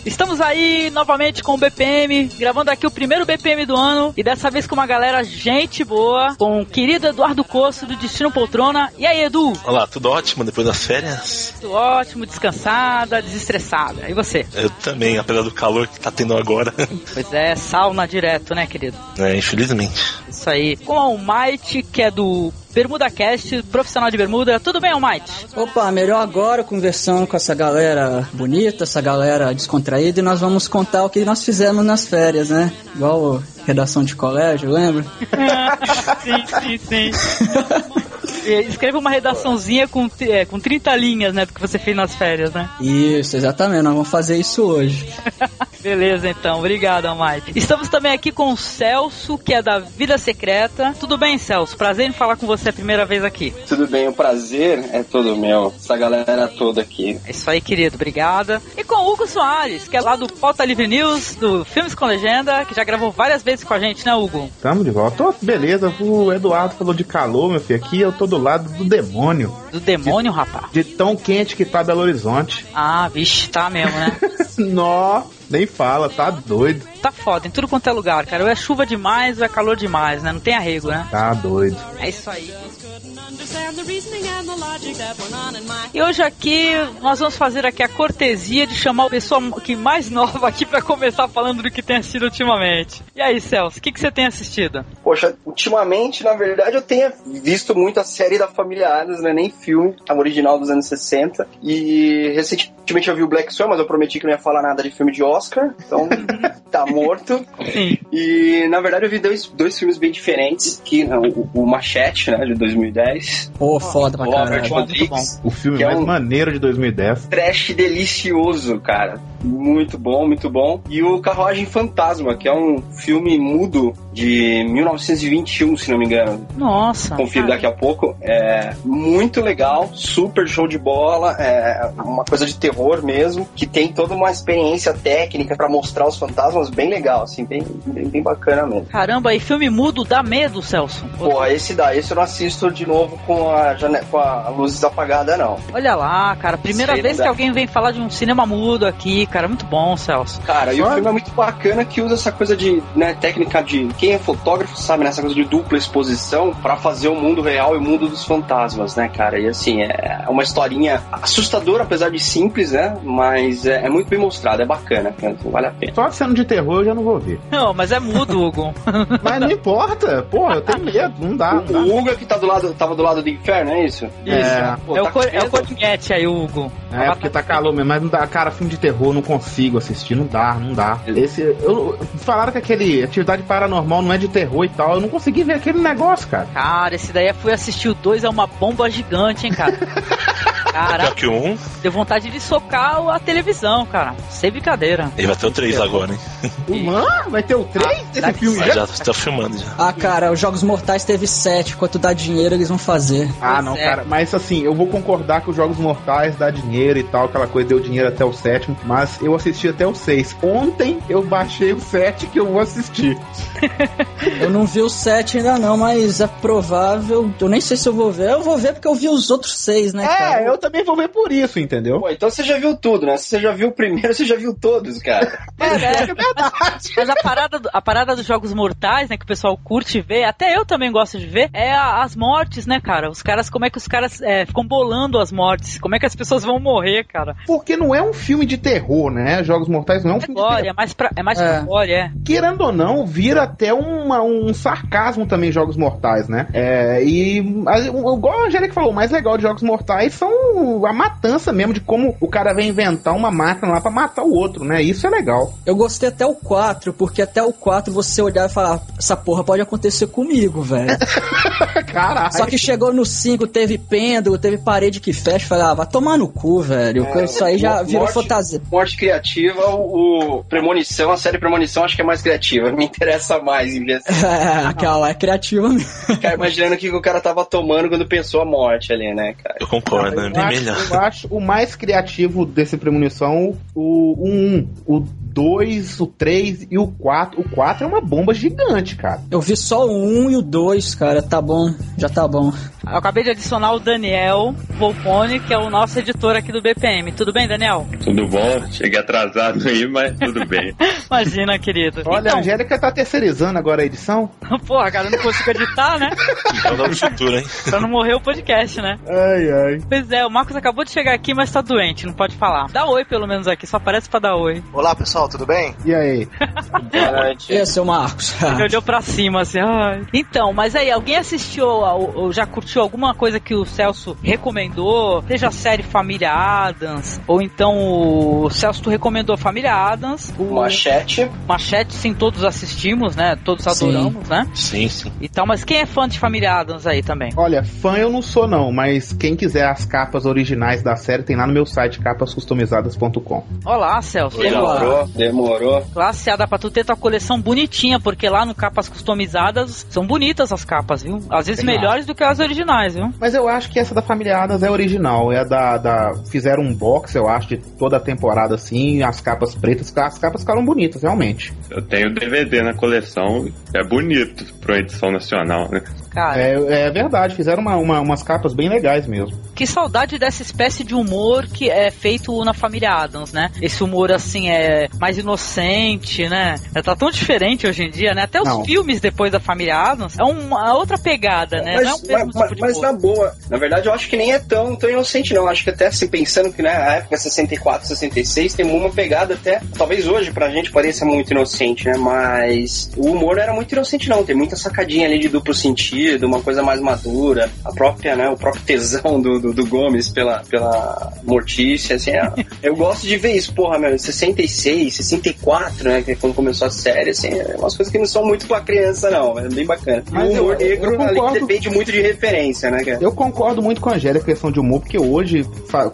Speaker 1: Estamos aí novamente com o BPM, gravando aqui o primeiro BPM do ano e dessa vez com uma galera gente boa, com o querido Eduardo Coço do Destino Poltrona. E aí, Edu?
Speaker 3: Olá, tudo ótimo depois das férias?
Speaker 1: Tudo ótimo, descansada, desestressada. E você?
Speaker 3: Eu também, apesar do calor que tá tendo agora. (laughs)
Speaker 1: Pois é, sauna direto, né, querido?
Speaker 3: é, infelizmente.
Speaker 1: Isso aí. Com o Almighty, que é do Bermuda Cast, profissional de bermuda. Tudo bem, Almighty?
Speaker 6: Opa, melhor agora conversando com essa galera bonita, essa galera descontraída, e nós vamos contar o que nós fizemos nas férias, né? Igual redação de colégio, lembra? (laughs)
Speaker 1: sim, sim, sim. (laughs) E Escreva uma redaçãozinha com, é, com 30 linhas, né, do que você fez nas férias, né?
Speaker 6: Isso, exatamente, nós vamos fazer isso hoje. (laughs)
Speaker 1: Beleza, então. Obrigado, Almighty. Estamos também aqui com o Celso, que é da Vida Secreta. Tudo bem, Celso? Prazer em falar com você a primeira vez aqui.
Speaker 11: Tudo bem, o prazer é todo meu. Essa galera toda aqui.
Speaker 1: É isso aí, querido. Obrigada. E com o Hugo Soares, que é lá do Pauta Livre News, do Filmes com Legenda, que já gravou várias vezes com a gente, né, Hugo?
Speaker 7: Tamo de volta. Beleza, o Eduardo falou de calor, meu filho. Aqui eu tô do lado do demônio.
Speaker 1: Do demônio, rapaz?
Speaker 7: De tão quente que tá Belo Horizonte.
Speaker 1: Ah, vixe, tá mesmo, né? (laughs)
Speaker 7: Nó, nem fala, tá doido.
Speaker 1: tá foda, em tudo quanto é lugar, cara. Ou é chuva demais ou é calor demais, né? Não tem arrego, né?
Speaker 7: Tá doido.
Speaker 1: É isso aí. E hoje aqui nós vamos fazer aqui a cortesia de chamar a pessoa que mais nova aqui pra começar falando do que tem assistido ultimamente. E aí, Celso, o que, que você tem assistido?
Speaker 11: Poxa, ultimamente, na verdade, eu tenho visto muito a série da Família Adams, né? Nem filme, a original dos anos 60. E recentemente eu vi o Black Swan, mas eu prometi que não ia falar nada de filme de Oscar, então tá morto.
Speaker 1: Sim.
Speaker 11: E na verdade eu vi dois, dois filmes bem diferentes, que né, o, o Machete, né, de 2010.
Speaker 6: Pô, foda pra
Speaker 11: Robert
Speaker 6: caralho.
Speaker 11: Rodrigues.
Speaker 7: O filme
Speaker 11: Que é
Speaker 7: mais
Speaker 11: um-
Speaker 7: maneiro de 2010.
Speaker 11: Trash delicioso, cara. Muito bom, muito bom. E o Carruagem Fantasma, que é um filme mudo de 1921, se não me engano.
Speaker 1: Nossa.
Speaker 11: Confiro
Speaker 1: cara.
Speaker 11: daqui a pouco. É muito legal, super show de bola. É uma coisa de terror mesmo, que tem toda uma experiência técnica pra mostrar os fantasmas bem legal, assim, bem, bem, bem bacana mesmo.
Speaker 1: Caramba, e filme mudo dá medo, Celso.
Speaker 11: Pô, esse daí, esse eu não assisto de novo com a, jane- com a luz apagada, não.
Speaker 1: Olha lá, cara. Primeira
Speaker 11: Sei,
Speaker 1: vez que
Speaker 11: dá.
Speaker 1: alguém vem falar de um cinema mudo aqui, cara. Muito bom, Celso.
Speaker 11: Cara, e o filme é muito bacana que usa essa coisa de, né, técnica de. Quem é fotógrafo sabe, nessa coisa de dupla exposição pra fazer o mundo real e o mundo dos fantasmas, né, cara? E assim, é uma historinha assustadora, apesar de simples, né? Mas é, é muito bem mostrado, é bacana, vale a pena.
Speaker 7: Só sendo de terror eu já não vou ver.
Speaker 1: Não, mas é mudo, Hugo. (laughs)
Speaker 7: Mas não importa, porra, eu tenho medo, não dá. Não dá.
Speaker 11: O Hugo que tá do lado, tava do lado do inferno, é isso?
Speaker 7: É.
Speaker 11: Pô,
Speaker 1: é, o
Speaker 11: tá
Speaker 1: cor,
Speaker 11: com
Speaker 1: é o
Speaker 11: medo?
Speaker 1: Corinhete aí, Hugo.
Speaker 7: É, porque tá calor mesmo, mas não dá. Cara, filme de terror eu não consigo assistir, não dá, não dá. Esse. Eu, falaram que aquele atividade paranormal não é de terror e tal. Eu não consegui ver aquele negócio, cara.
Speaker 1: Cara, esse daí eu fui assistir o 2, é uma bomba gigante, hein, cara. (laughs) Cara,
Speaker 3: Pior que um,
Speaker 1: deu vontade de socar a televisão, cara. Sem brincadeira.
Speaker 3: Ele vai ter o 3 agora, hein?
Speaker 7: Mano, vai ter o 3 desse filme já?
Speaker 3: já tá filmando já.
Speaker 6: Ah, cara, os Jogos Mortais teve 7. Quanto dá dinheiro, eles vão fazer.
Speaker 7: Ah, não,
Speaker 1: é.
Speaker 7: cara. Mas assim, eu vou concordar que os Jogos Mortais dá dinheiro e tal, aquela coisa deu dinheiro até o sétimo, mas eu assisti até o 6. Ontem eu baixei o 7 que eu vou assistir. (laughs)
Speaker 6: Eu não vi o 7 ainda não, mas é provável. Eu nem sei se eu vou ver. Eu vou ver porque eu vi os outros seis, né, cara?
Speaker 7: É, eu também vou ver por isso, entendeu?
Speaker 11: Pô, então você já viu tudo, né? Se você já viu o primeiro, (laughs) você já viu todos, cara.
Speaker 1: É, né? Mas a parada, do- a parada dos jogos mortais, né, que o pessoal curte ver, até eu também gosto de ver, é a- as mortes, né, cara? Os caras, como é que os caras é, ficam bolando as mortes? Como é que as pessoas vão morrer, cara?
Speaker 7: Porque não é um filme de terror, né? Jogos Mortais não é um
Speaker 1: É
Speaker 7: filme de
Speaker 1: glória,
Speaker 7: terror.
Speaker 1: é mais pra, é mais
Speaker 6: É.
Speaker 1: pra glória, é.
Speaker 7: Querendo ou não, vira até uma- um sarcasmo também Jogos Mortais, né? É, e igual a Angélica falou, o mais legal de Jogos Mortais são a matança mesmo, de como o cara vai inventar uma máquina lá pra matar o outro, né? Isso é legal.
Speaker 6: Eu gostei até o 4, porque até o 4 você olhar e falar, essa porra pode acontecer comigo, velho. (laughs)
Speaker 7: Caralho.
Speaker 6: Só que chegou no 5, teve pêndulo, teve parede que fecha, falei, ah, vai tomar no cu, velho.
Speaker 11: É,
Speaker 6: Isso aí já virou
Speaker 11: morte-
Speaker 6: fantasia.
Speaker 11: Morte criativa, o, o Premonição, a série Premonição acho que é mais criativa. Me interessa mais em ver. (laughs)
Speaker 6: É, aquela é criativa mesmo.
Speaker 11: Ficar imaginando o que o cara tava tomando quando pensou a morte ali, né, cara?
Speaker 3: Eu concordo, é
Speaker 7: Eu
Speaker 3: bem
Speaker 7: acho,
Speaker 3: melhor.
Speaker 7: eu acho o mais criativo desse premonição o, o 1, o 2, o 3 e o 4. O 4 é uma bomba gigante, cara.
Speaker 6: Eu vi só o 1 e o 2, cara, tá bom, já tá bom.
Speaker 1: Eu acabei de adicionar o Daniel Volpone, que é o nosso editor aqui do BPM. Tudo bem, Daniel?
Speaker 12: Tudo bom? Cheguei atrasado aí, mas tudo bem. (laughs)
Speaker 1: Imagina, querido.
Speaker 7: Olha, a
Speaker 1: então,
Speaker 7: Angélica tá terceirizando agora a edição. (laughs)
Speaker 1: porra, cara, eu não consigo editar, né?
Speaker 3: Joga no futuro, hein?
Speaker 1: Pra não morrer o podcast, né?
Speaker 7: Ai, ai.
Speaker 1: Pois é, o Marcos acabou de chegar aqui, mas tá doente, não pode falar. Dá oi pelo menos aqui, só aparece pra dar oi.
Speaker 13: Olá pessoal, tudo bem?
Speaker 7: E aí?
Speaker 11: Boa noite.
Speaker 6: E aí, seu Marcos?
Speaker 1: Ele olhou pra cima assim, ai. Então, mas aí, alguém assistiu ou já curtiu alguma coisa que o Celso recomendou? Seja a série Família Adams, ou então o Celso tu recomendou Família Adams, o
Speaker 11: Machete.
Speaker 1: Machete, sim, todos assistimos, né? Todos adoramos, né?
Speaker 3: Sim, sim.
Speaker 1: E tal, mas quem é fã de Família Adams aí também?
Speaker 7: Olha, fã eu não sou não, mas quem quiser as capas originais da série tem lá no meu site capascustomizadas.com.
Speaker 1: Olá, Celso.
Speaker 11: Demorou, demorou.
Speaker 1: Classe A dá pra tu ter tua coleção bonitinha, porque lá no Capas Customizadas são bonitas as capas, viu? Às vezes
Speaker 7: Tem lá.
Speaker 1: melhores do que as originais, viu?
Speaker 7: Mas eu acho que essa da Família Adams é original, é a da, da fizeram um box, eu acho, de toda a temporada assim, as capas pretas, as capas ficaram bonitas, realmente.
Speaker 12: Eu tenho DVD na coleção, é bonito pra uma edição nacional, né?
Speaker 1: Cara,
Speaker 7: É, é verdade, fizeram uma- uma- umas capas bem legais mesmo.
Speaker 1: que saudade dessa espécie de humor que é feito na família Adams, né? Esse humor assim é mais inocente, né? É, Tá tão diferente hoje em dia, né? Até os
Speaker 7: Não.
Speaker 1: filmes depois da família Adams é uma outra pegada, né? Não é o
Speaker 11: Mas,
Speaker 1: mesmo
Speaker 11: mas-
Speaker 1: tipo de
Speaker 11: mas
Speaker 1: humor.
Speaker 11: na boa, na verdade eu acho que nem é tão, tão inocente não. Acho que até assim, pensando que né, a época 64, 66 tem uma pegada até, talvez hoje pra gente pareça muito inocente, né? Mas o humor não era muito inocente não. Tem muita sacadinha ali de duplo sentido, uma coisa mais madura. A própria, né, o próprio tesão do, do, do Gomes pela, pela Mortícia, assim, é- (laughs) eu gosto de ver isso, porra, meu, 66, 64, né, que é quando começou a série, assim, é umas coisas que não são muito pra criança não, é bem bacana.
Speaker 7: Mas
Speaker 11: o humor
Speaker 7: eu- eu
Speaker 11: negro ali
Speaker 7: concordo.
Speaker 11: depende muito de referência, né, cara?
Speaker 7: Eu concordo muito com a Angélica questão de humor, porque hoje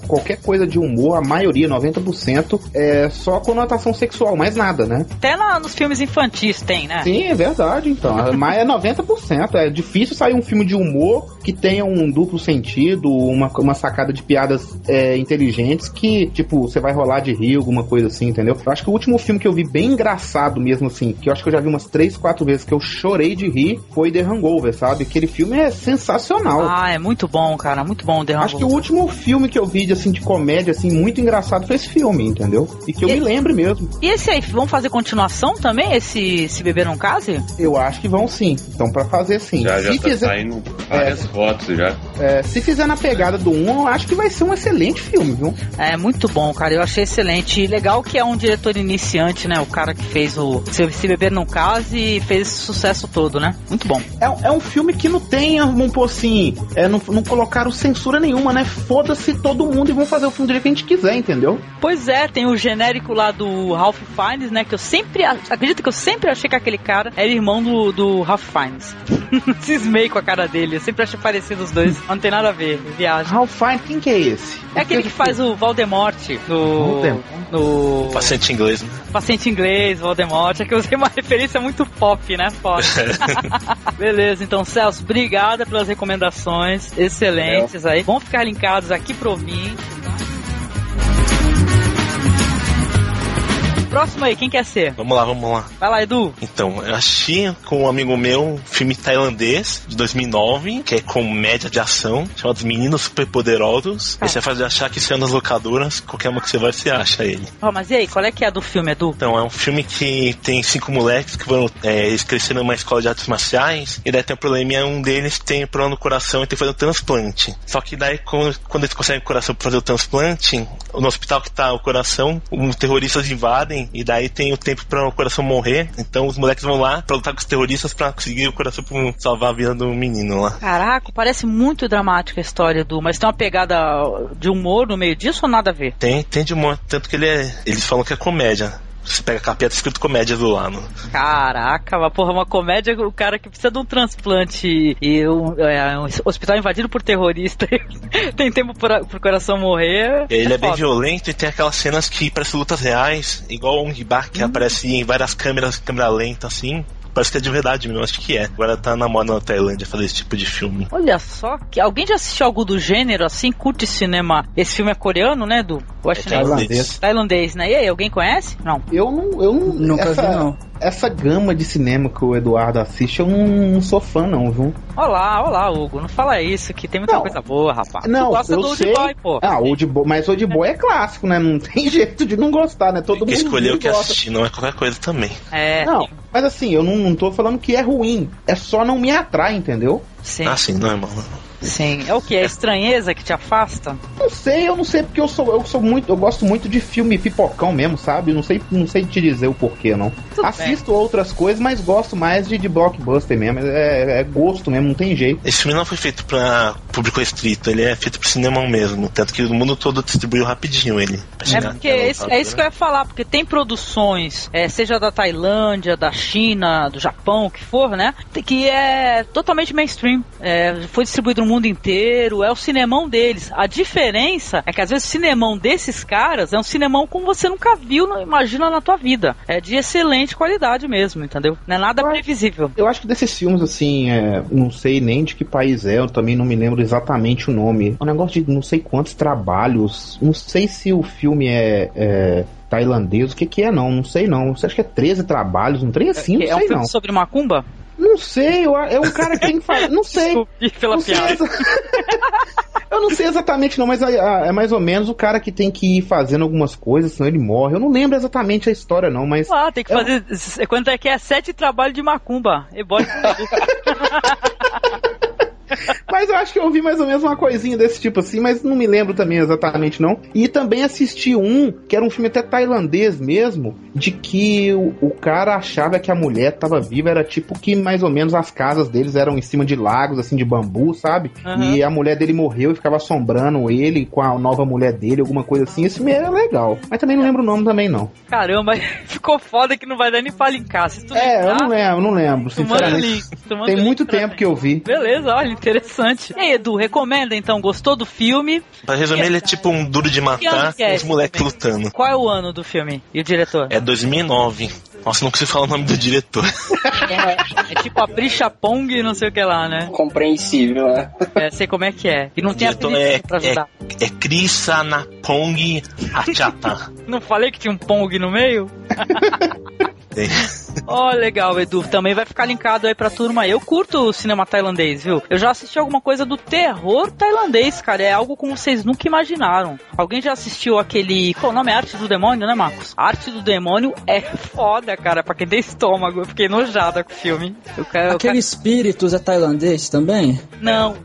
Speaker 7: qualquer coisa de humor, a maioria, 90%, é só conotação sexual, mais nada, né?
Speaker 1: Até na- nos filmes infantis tem, né?
Speaker 7: Sim, é verdade, então. Mas é 90%. É difícil sair um filme de humor que tenha um duplo sentido, uma, uma sacada de piadas é, inteligentes que, tipo, você vai rolar de rir, alguma coisa assim, entendeu? Eu acho que o último filme que eu vi bem engraçado mesmo, assim, que eu acho que eu já vi umas 3, 4 vezes que eu chorei de rir, foi The Hangover, sabe? Aquele filme é sensacional.
Speaker 1: Ah, é muito bom, cara, muito bom. The
Speaker 7: Acho que o
Speaker 1: Hangover.
Speaker 7: último filme que eu vi de, assim, de comédia, assim, muito engraçado foi esse filme, entendeu? E que eu
Speaker 1: E-
Speaker 7: me lembre mesmo.
Speaker 1: E esse aí, vamos fazer continuação também? Esse Se Beber Não Case?
Speaker 7: Eu acho que vão sim. Então, pra fazer sim.
Speaker 12: Já, já
Speaker 7: Se
Speaker 12: tá
Speaker 7: fizer-
Speaker 12: saindo várias fotos já.
Speaker 7: É, se fizer na pegada do 1, eu acho que vai ser um excelente filme, viu?
Speaker 1: É muito bom, cara. Eu achei excelente. E legal que é um diretor iniciante, né? O cara que fez o Se, Se Beber Não Case e fez esse sucesso todo, né? Muito bom.
Speaker 7: É, é um filme que não tem, vamos pôr assim, é, não, não colocaram censura nenhuma, né? Foda-se todo mundo e vão fazer o filme do jeito que a gente quiser, entendeu?
Speaker 1: Pois é, tem o genérico lá do Ralph Fiennes, né? Que eu sempre, acredito que eu sempre achei que aquele cara era irmão do, do Ralph Fiennes. (laughs) Cismei com a cara dele, eu sempre achei parecido os dois. Não tem nada a ver, viagem.
Speaker 7: Ralph Fiennes, quem que é esse?
Speaker 1: É aquele que faz o Voldemort no, no
Speaker 3: Paciente inglês, né?
Speaker 1: Paciente Inglês, Voldemort. É que eu usei uma (laughs) referência muito pop, né? Foda. (laughs) Beleza, então, Celso, obrigada pelas recomendações excelentes aí. Vão ficar linkados aqui pro ouvinte. Próximo aí, quem quer ser?
Speaker 3: Vamos lá, vamos lá.
Speaker 1: Vai lá, Edu.
Speaker 3: Então, eu achei com um amigo meu um filme tailandês de 2009, que é comédia de ação, chamado Os Meninos Superpoderosos. Esse é fácil de achar que saiu nas locadoras, qualquer uma que você vai, você acha ele.
Speaker 1: Ó, mas e aí, qual é que é do filme, Edu?
Speaker 3: Então, é um filme que tem cinco moleques que vão, é, eles cresceram numa escola de artes marciais, e daí tem um problema, e um deles tem um problema no coração e tem que fazer um transplante. Só que daí, quando, quando eles conseguem o coração pra fazer o transplante, no hospital que tá o coração, os terroristas invadem, e daí tem o tempo para o coração morrer, então os moleques vão lá pra lutar com os terroristas pra conseguir o coração pra salvar a vida do menino lá.
Speaker 1: Caraca, parece muito dramática a história, Edu, mas tem uma pegada de humor no meio disso ou nada a ver?
Speaker 3: Tem, tem de humor, tanto que ele é, eles falam que é comédia. Você pega a capeta escrito comédia do lado.
Speaker 1: Caraca, mas porra, uma comédia, o cara que precisa de um transplante e um, é, um hospital invadido por terrorista (laughs) tem tempo pra, pro coração morrer.
Speaker 3: Ele é, bem
Speaker 1: foda.
Speaker 3: violento e tem aquelas cenas que parecem lutas reais, igual o Ong Bak, que aparece em várias câmeras, câmera lenta assim. Parece que é de verdade mesmo, acho que é. Agora tá na moda na Tailândia fazer esse tipo de filme.
Speaker 1: Olha só, que alguém já assistiu algo do gênero assim? Curte cinema? Esse filme é coreano, né, Edu? Eu acho
Speaker 3: É
Speaker 1: não.
Speaker 7: tailandês.
Speaker 1: Tailandês, né? E aí, alguém conhece? Não.
Speaker 7: Eu não. Eu não
Speaker 6: Nunca
Speaker 7: essa,
Speaker 6: vi, não.
Speaker 7: Essa gama de cinema que o Eduardo assiste, eu não, não sou fã, não, viu?
Speaker 1: Olá, olá, Hugo. Não fala isso, que tem muita
Speaker 7: Não.
Speaker 1: coisa boa, rapaz.
Speaker 7: Não,
Speaker 1: tu gosta
Speaker 7: eu
Speaker 1: do Old
Speaker 7: sei.
Speaker 1: Boy, pô.
Speaker 7: Ah, Old Boy, mas Old Boy é clássico, né? Não (laughs) tem jeito de não gostar, né? Todo
Speaker 3: Tem que
Speaker 7: mundo
Speaker 3: escolher o que
Speaker 7: gosta.
Speaker 3: assistir, não é qualquer coisa também.
Speaker 1: É,
Speaker 7: Não, mas assim, eu não, não tô falando que é ruim. É só não me atrai, entendeu?
Speaker 1: sim,
Speaker 3: Ah, sim, não é mal.
Speaker 1: Sim. É o que? É estranheza que te afasta?
Speaker 7: Não sei, eu não sei porque eu sou, eu sou muito, eu gosto muito de filme pipocão mesmo, sabe? Não sei, não sei te dizer o porquê, não.
Speaker 1: Tudo
Speaker 7: Assisto outras coisas, mas gosto mais de, de blockbuster mesmo. É, é gosto mesmo, não tem jeito.
Speaker 3: Esse filme não foi feito pra público restrito, ele é feito pro cinema mesmo. Tanto que o mundo todo distribuiu rapidinho ele.
Speaker 1: É porque
Speaker 3: a
Speaker 1: é isso, é isso que eu ia falar, porque tem produções, é, seja da Tailândia, da China, do Japão, o que for, né? Que é totalmente mainstream. É, foi distribuído no mundo inteiro, é o cinemão deles. A diferença é que às vezes o cinemão desses caras é um cinemão como você nunca viu, não imagina na tua vida. É de excelente qualidade mesmo, entendeu? Não é nada previsível.
Speaker 7: Eu acho que desses filmes, assim, é, não sei nem de que país é, eu também não me lembro exatamente o nome. É um negócio de não sei quantos trabalhos. Não sei se o filme é. é tailandês, o que que é não, não sei não. Você acha que é 13 trabalhos, um trem assim, não
Speaker 1: é um
Speaker 7: sei
Speaker 1: filme
Speaker 7: não.
Speaker 1: sobre macumba?
Speaker 7: Não sei, eu, é um cara que tem que fazer, não sei.
Speaker 1: Desculpe pela
Speaker 7: Não sei
Speaker 1: piada.
Speaker 7: exa- (laughs) Eu não sei exatamente não, mas é, é mais ou menos o cara que tem que ir fazendo algumas coisas, senão ele morre. Eu não lembro exatamente a história não, mas
Speaker 1: Ah, tem que
Speaker 7: É um-
Speaker 1: fazer. Quanto é que é? Sete trabalhos de macumba. E bora. (laughs) (laughs)
Speaker 7: Mas eu acho que eu vi mais ou menos uma coisinha desse tipo assim, mas não me lembro também exatamente não. E também assisti um, que era um filme até tailandês mesmo, de que o, o cara achava que a mulher tava viva, era tipo que mais ou menos as casas deles eram em cima de lagos, assim, de bambu, sabe?
Speaker 1: Aham.
Speaker 7: E a mulher dele morreu e ficava assombrando ele com a nova mulher dele, alguma coisa assim. Esse filme era legal. Mas também não lembro o nome também não.
Speaker 1: Caramba, (laughs) ficou foda que não vai dar nem pra linkar. Se tu
Speaker 7: É, eu
Speaker 1: linkar,
Speaker 7: não lembro, eu não lembro,
Speaker 1: tu manda o
Speaker 7: sinceramente.
Speaker 1: link.
Speaker 7: Tem muito tempo que eu vi.
Speaker 1: Beleza, olha, interessante. E aí, Edu, recomenda então? Gostou do filme?
Speaker 3: Pra resumir, ele é tipo um duro de matar
Speaker 1: é
Speaker 3: os moleques lutando.
Speaker 1: Qual é o ano do filme? E o diretor?
Speaker 3: É 2009. Nossa, não consigo falar o nome do diretor.
Speaker 1: É, (laughs) é tipo a Prisha Pong não sei o que lá, né?
Speaker 11: Compreensível, né?
Speaker 1: É, sei como é que é. E não
Speaker 3: O
Speaker 1: tem apelido
Speaker 3: é,
Speaker 1: pra ajudar.
Speaker 3: é, é Krisa Napong Achata. (laughs)
Speaker 1: Não falei que tinha um Pong no meio? (laughs)
Speaker 3: Tem. (laughs)
Speaker 1: Ó, legal, Edu. Também vai ficar linkado aí pra turma. Eu curto o cinema tailandês, viu? Eu já assisti alguma coisa do terror tailandês, cara. É algo como vocês nunca imaginaram. Alguém já assistiu aquele. Qual o nome? É Arte do Demônio, né, Marcos? Arte do Demônio é foda, cara. Pra quem tem estômago. Eu fiquei nojada com o filme. Eu quero, eu
Speaker 6: Aquele Espíritos é tailandês também?
Speaker 1: Não,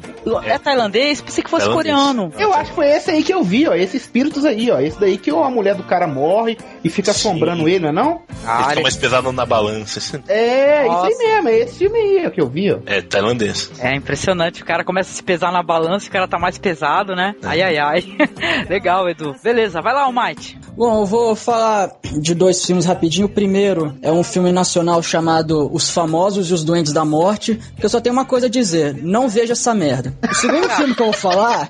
Speaker 1: É tailandês? Pensei que fosse
Speaker 7: Tailandês.
Speaker 1: coreano.
Speaker 7: Eu acho que foi esse aí que eu vi, ó. Esses espíritos aí, ó. Esse daí que a mulher do cara morre e fica assombrando ele, não é não?
Speaker 3: Ele mais pesado na balança. assim.
Speaker 7: É,
Speaker 1: Nossa.
Speaker 7: isso aí mesmo, é esse filme aí ó, que eu vi, ó.
Speaker 3: É tailandês.
Speaker 1: É impressionante, o cara começa a se pesar na balança, o cara tá mais pesado, né? Ai, ai, ai. (laughs) Legal, Edu. Beleza, vai lá, o Might.
Speaker 6: Bom, eu vou falar de dois filmes rapidinho. O primeiro é um filme nacional chamado Os Famosos e os Doentes da Morte, que eu só tenho uma coisa a dizer, não veja essa merda. O segundo (laughs) filme que eu vou falar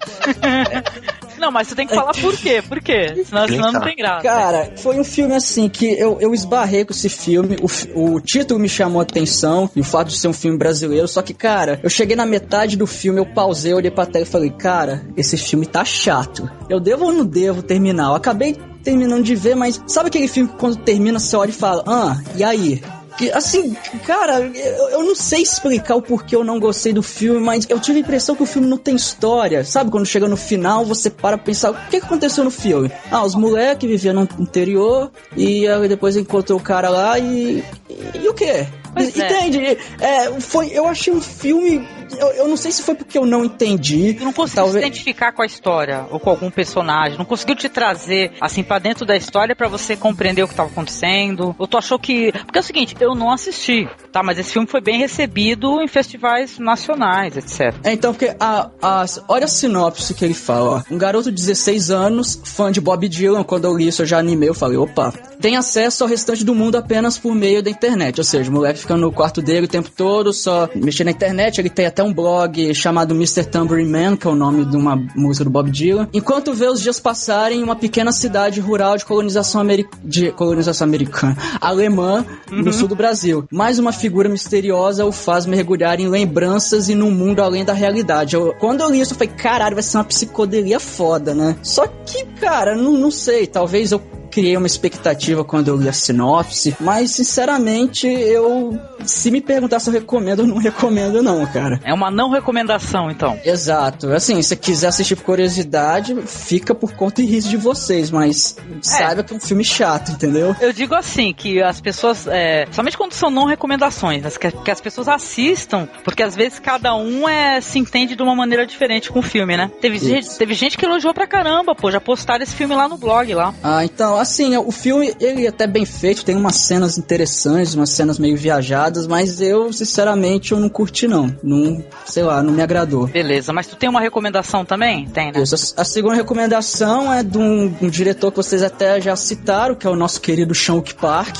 Speaker 6: (laughs)
Speaker 1: Não, mas você tem que falar por quê, por quê? (laughs) Senão, senão não tem graça.
Speaker 6: Cara, foi um filme assim que eu, eu esbarrei com esse filme. O, o título me chamou a atenção e o fato de ser um filme brasileiro. Só que, cara, eu cheguei na metade do filme, eu pausei, olhei pra tela e falei, cara, esse filme tá chato. Eu devo ou não devo terminar? Eu acabei terminando de ver, mas sabe aquele filme que quando termina você olha e fala, ah, e aí? Que, assim, cara, eu, eu não sei explicar o porquê eu não gostei do filme, mas eu tive a impressão que o filme não tem história. Sabe, quando chega no final, você para pra pensar, o que, que aconteceu no filme? Ah, os moleques viviam no interior e depois encontrou o cara lá e. E, e o quê?
Speaker 1: É.
Speaker 6: Entende? É, foi, eu achei um filme. Eu, eu não sei se foi porque eu não entendi.
Speaker 1: Tu não conseguiu se identificar com a história ou com algum personagem, não conseguiu te trazer assim pra dentro da história pra você compreender o que tava acontecendo. Ou tu achou que, porque é o seguinte, eu não assisti, tá? Mas esse filme foi bem recebido em festivais nacionais, etc.
Speaker 6: É, então, porque a, a, olha a sinopse que ele fala. Um garoto de 16 anos, fã de Bob Dylan, quando eu li isso eu já animei, eu falei, opa, tem acesso ao restante do mundo apenas por meio da internet. Ou seja, o moleque fica no quarto dele o tempo todo, só mexendo na internet, ele tem até um blog chamado Mr. Tambourine Man, que é o nome de uma música do Bob Dylan. Enquanto vê os dias passarem em uma pequena cidade rural de colonização, ameri de colonização americana, (laughs) alemã, no sul do Brasil. Mais uma figura misteriosa o faz mergulhar em lembranças e num mundo além da realidade. Eu- quando eu li isso, eu falei, caralho, vai ser uma psicodelia foda, né? Só que, cara, não, não sei, talvez eu criei uma expectativa quando eu li a sinopse, mas sinceramente eu se me perguntar se eu recomendo, eu não recomendo não, cara.
Speaker 1: É uma não recomendação, então.
Speaker 6: Exato. Assim, se você quiser assistir por curiosidade, fica por conta e risco de vocês, mas saiba que é um filme chato, entendeu?
Speaker 1: Eu digo assim, que as pessoas, é, somente quando são não recomendações, que, que as pessoas assistam, porque às vezes cada um é, se entende de uma maneira diferente com o filme, né? Teve, gente, teve gente que elogiou pra caramba, pô, já postaram esse filme lá no blog lá.
Speaker 6: Ah, então, assim, o filme, ele é até bem feito, tem umas cenas interessantes, umas cenas meio viajadas, mas eu, sinceramente, eu não curti não. Não, sei lá, não me agradou.
Speaker 1: Beleza, mas tu tem uma recomendação também? Tem, né?
Speaker 6: Isso, a, a segunda recomendação é de um, um diretor que vocês até já citaram, que é o nosso querido Shang Park,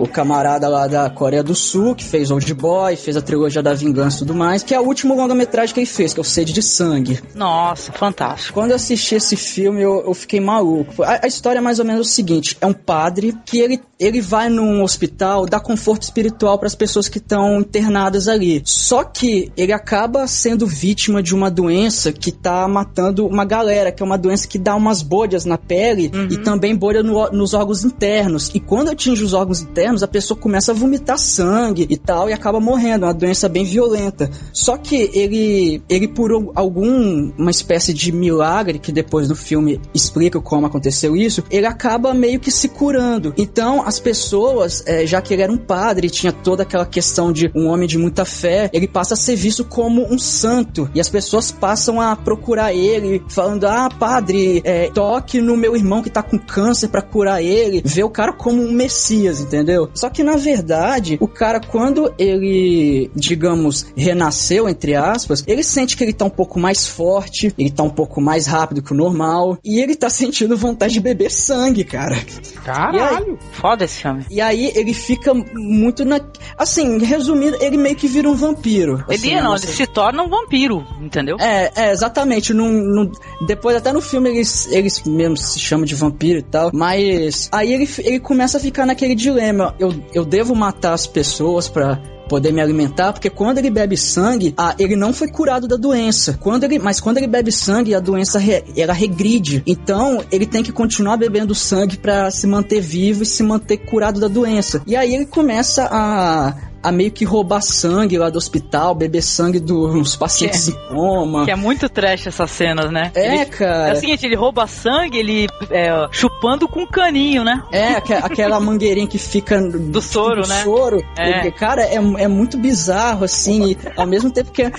Speaker 6: o camarada lá da Coreia do Sul, que fez Old Boy, fez a trilogia da Vingança e tudo mais, que é o último longa-metragem que ele fez, que é o Sede de Sangue.
Speaker 1: Nossa, fantástico.
Speaker 6: Quando eu assisti esse filme, eu, eu fiquei maluco. A, a história é mais ou menos o seguinte: é um padre que ele, ele vai num hospital dar conforto espiritual para as pessoas que estão internadas ali. Só que ele acaba sendo vítima de uma doença que tá matando uma galera, que é uma doença que dá umas bolhas na pele e também bolha no- nos órgãos internos. E quando atinge os órgãos internos, a pessoa começa a vomitar sangue e tal e acaba morrendo. É uma doença bem violenta. Só que ele, ele por al- algum uma espécie de milagre que depois do filme explica como aconteceu isso, ele acaba meio que se curando. Então as pessoas, eh, já que ele era um padre, tinha toda aquela questão de um homem de muita fé, ele passa a ser visto como um santo e as pessoas passam a procurar ele, falando: ah, padre, eh, toque no meu irmão que tá com câncer pra curar ele, vê o cara como um messias, entendeu? Só que na verdade, o cara quando ele, digamos, renasceu entre aspas, ele sente que ele tá um pouco mais forte, ele tá um pouco mais rápido que o normal e ele tá (laughs) sentindo vontade de beber sangue, cara.
Speaker 7: Caralho!
Speaker 1: Filme.
Speaker 6: E aí ele fica muito na. Assim, resumindo, ele meio que vira um vampiro.
Speaker 1: Ele
Speaker 6: assim,
Speaker 1: não,
Speaker 6: nossa-
Speaker 1: ele se torna um vampiro, entendeu?
Speaker 6: é, é, exatamente. Num, num- depois, até no filme, eles, eles mesmo se chamam de vampiro e tal. Mas aí ele, ele começa a ficar naquele dilema. Eu, eu devo matar as pessoas pra poder me alimentar, porque quando ele bebe sangue, ah, ele não foi curado da doença. Quando ele, mas quando ele bebe sangue, a doença re- ela regride. Então, ele tem que continuar bebendo sangue pra se manter vivo e se manter curado da doença. E aí ele começa a a meio que roubar sangue lá do hospital, beber sangue dos pacientes
Speaker 1: Que
Speaker 6: em coma.
Speaker 1: Que é muito trash essas cenas, né?
Speaker 6: É,
Speaker 1: Ele-
Speaker 6: cara.
Speaker 1: É o seguinte, ele rouba sangue, ele é, chupando com um caninho, né?
Speaker 6: É, aque- aquela mangueirinha que fica do
Speaker 1: soro,
Speaker 6: do
Speaker 1: né?
Speaker 6: soro.
Speaker 1: É.
Speaker 6: E, Cara, é, é muito bizarro, assim, e ao mesmo tempo que.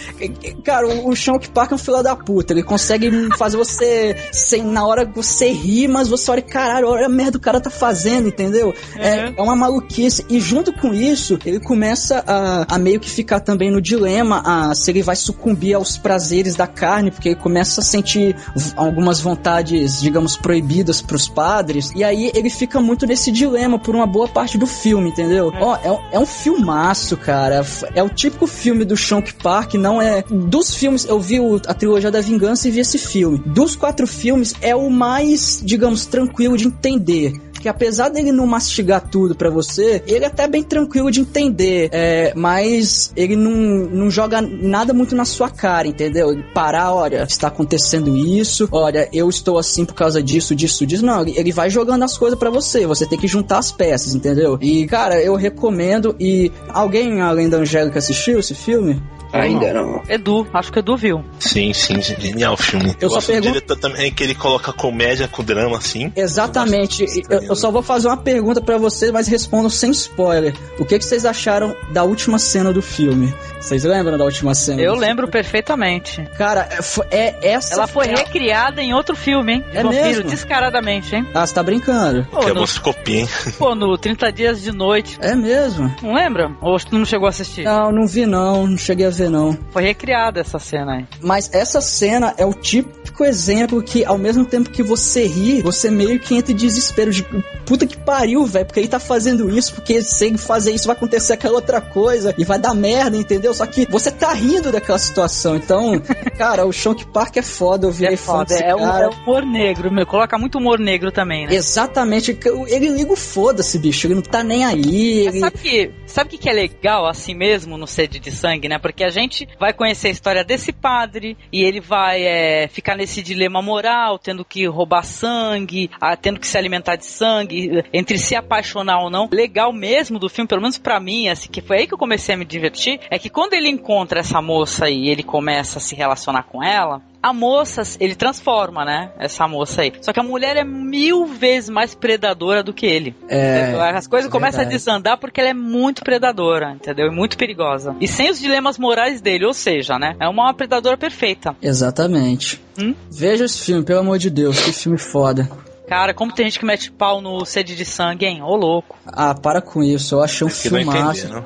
Speaker 6: Cara, o, o Shonk Park é um filho da puta. Ele consegue fazer você. Sem, na hora que você ri, mas você olha, caralho, olha a merda que o cara tá fazendo, entendeu? É, é uma maluquice. E junto com isso, ele começa a, a meio que ficar também no dilema a, se ele vai sucumbir aos prazeres da carne, porque ele começa a sentir algumas vontades, digamos, proibidas pros padres. E aí ele fica muito nesse dilema por uma boa parte do filme, entendeu? Ó, é, um- é um filmaço, cara. É o típico filme do Shonk Park, não é. Dos filmes, eu vi o- a trilogia da vingança e vi esse filme. Dos quatro filmes, é o mais, digamos, tranquilo de entender. Que apesar dele não mastigar tudo pra você, ele é até bem tranquilo de entender. É, mas ele não, não joga nada muito na sua cara, entendeu? Ele parar, olha, está acontecendo isso, olha, eu estou assim por causa disso, disso, disso. Não, ele- ele vai jogando as coisas pra você. Você tem que juntar as peças, entendeu? E, cara, eu recomendo. E alguém além da Angélica assistiu esse filme?
Speaker 11: Ainda não.
Speaker 1: Edu, acho que Edu viu.
Speaker 3: Sim, sim, genial o filme.
Speaker 6: Eu só
Speaker 3: gosto do
Speaker 6: pergunto-
Speaker 3: diretor também que ele coloca comédia com drama, assim.
Speaker 6: Exatamente. Eu, eu só vou fazer uma pergunta pra vocês, mas respondam sem spoiler. O que, que vocês acharam da última cena do filme? Vocês lembram da última cena?
Speaker 1: Eu lembro perfeitamente.
Speaker 6: Cara, é, é essa.
Speaker 1: Ela foi
Speaker 6: é-
Speaker 1: recriada em outro filme, hein? De
Speaker 6: É
Speaker 1: vampiro,
Speaker 6: mesmo?
Speaker 1: descaradamente, hein?
Speaker 6: Ah, você tá brincando?
Speaker 1: Pô,
Speaker 3: que é
Speaker 1: no,
Speaker 3: moscopia, hein? (laughs)
Speaker 1: pô, no 30 Dias de Noite.
Speaker 6: É mesmo?
Speaker 1: Não lembra? Ou tu não chegou a assistir?
Speaker 6: Não, não vi não, não cheguei a ver não.
Speaker 1: Foi recriada essa cena aí.
Speaker 6: Mas essa cena é o típico exemplo que, ao mesmo tempo que você ri, você meio que entra em desespero de puta que pariu, velho, porque ele tá fazendo isso, porque se ele fazer isso vai acontecer aquela outra coisa e vai dar merda, entendeu? Só que você tá rindo daquela situação. Então, (laughs) cara, o Shonk Park é foda, eu virei
Speaker 1: É foda,
Speaker 6: desse
Speaker 1: é, um, é humor negro, meu. Coloca muito humor negro também, né?
Speaker 6: Exatamente, ele liga o foda-se, bicho, ele não tá nem aí. Ele...
Speaker 1: Sabe que, sabe o que, que é legal assim mesmo no Sede de Sangue, né? Porque a gente vai conhecer a história desse padre e ele vai é, ficar nesse dilema moral, tendo que roubar sangue, ah, tendo que se alimentar de sangue, entre se apaixonar ou não. Legal mesmo do filme, pelo menos pra mim, assim, que foi aí que eu comecei a me divertir, é que quando ele encontra essa moça e ele começa a se relacionar com ela, a moça, ele transforma, né? Essa moça aí. Só que a mulher é mil vezes mais predadora do que ele.
Speaker 6: É,
Speaker 1: Entendeu? As coisas
Speaker 6: é
Speaker 1: começam a desandar porque ela é muito predadora, entendeu? E muito perigosa. E sem os dilemas morais dele, ou seja, né? É uma predadora perfeita.
Speaker 6: Exatamente.
Speaker 1: Hum?
Speaker 6: Veja esse filme, pelo amor de Deus, que filme foda.
Speaker 1: Cara, como tem gente que mete pau no sede de sangue, hein? Ô louco.
Speaker 6: Ah, para com isso, eu achei um
Speaker 3: não entenderam.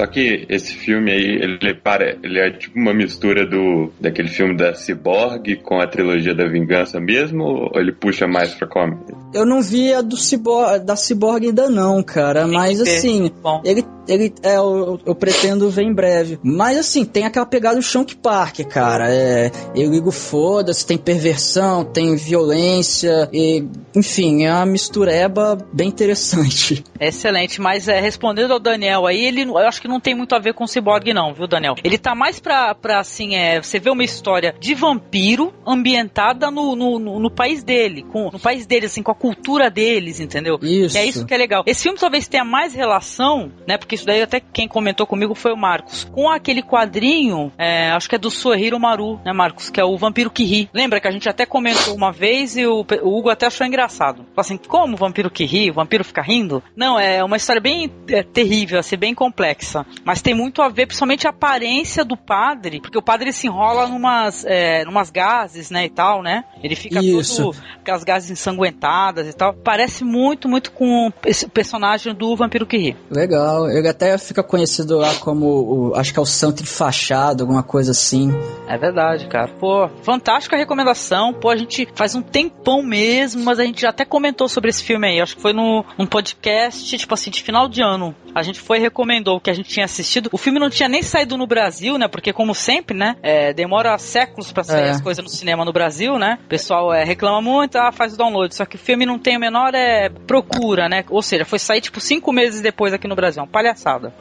Speaker 12: Só que esse filme aí, ele, para, ele é tipo uma mistura do daquele filme da Cyborg com a trilogia da Vingança mesmo, ou ele puxa mais pra comédia?
Speaker 6: Eu não vi a do Cyborg, da Cyborg ainda não, cara, mas assim, ele, ele é, eu, eu pretendo ver em breve. Mas assim, tem aquela pegada do Shonk Park, cara. É, eu ligo foda-se, tem perversão, tem violência, e, enfim, é uma mistureba bem interessante. (laughs)
Speaker 1: Excelente, mas é, respondendo ao Daniel aí, ele eu acho que não tem muito a ver com o Cyborg não, viu, Daniel? Ele tá mais pra, pra assim, é, você vê uma história de vampiro ambientada no, no, no, no país dele, com, no país deles, assim, com a cultura deles, entendeu?
Speaker 6: Isso.
Speaker 1: Que é isso que é legal. Esse filme talvez tenha mais relação, né, porque isso daí até quem comentou comigo foi o Marcos, com aquele quadrinho, é, acho que é do Suehiro Maru, né, Marcos, que é o Vampiro que Ri. Lembra que a gente até comentou uma vez e o, o Hugo até achou engraçado. Falou assim, como o vampiro que ri, o vampiro fica rindo? Não, é uma história bem é, terrível, assim, bem complexa. Mas tem muito a ver, principalmente a aparência do padre, porque o padre se enrola numas, é, numas gases, né, e tal, né? Ele fica
Speaker 6: Isso.
Speaker 1: todo com as gases ensanguentadas e tal. Parece muito, muito com esse personagem do vampiro que ri.
Speaker 6: Legal, ele até fica conhecido lá como, o, acho que é o Santo Enfaixado, alguma coisa assim.
Speaker 1: É verdade, cara. Pô, fantástica recomendação. Pô, a gente faz um tempão mesmo, mas a gente já até comentou sobre esse filme aí. Acho que foi no, num podcast, tipo assim, de final de ano. A gente foi e recomendou o que a gente tinha assistido. O filme não tinha nem saído no Brasil, né? Porque, como sempre, né? é, demora séculos pra sair
Speaker 6: É.
Speaker 1: as coisas no cinema no Brasil, né? O pessoal é, reclama muito, ah, faz o download. Só que o filme não tem a menor é, procura, né? Ou seja, foi sair tipo cinco meses depois aqui no Brasil. É Uma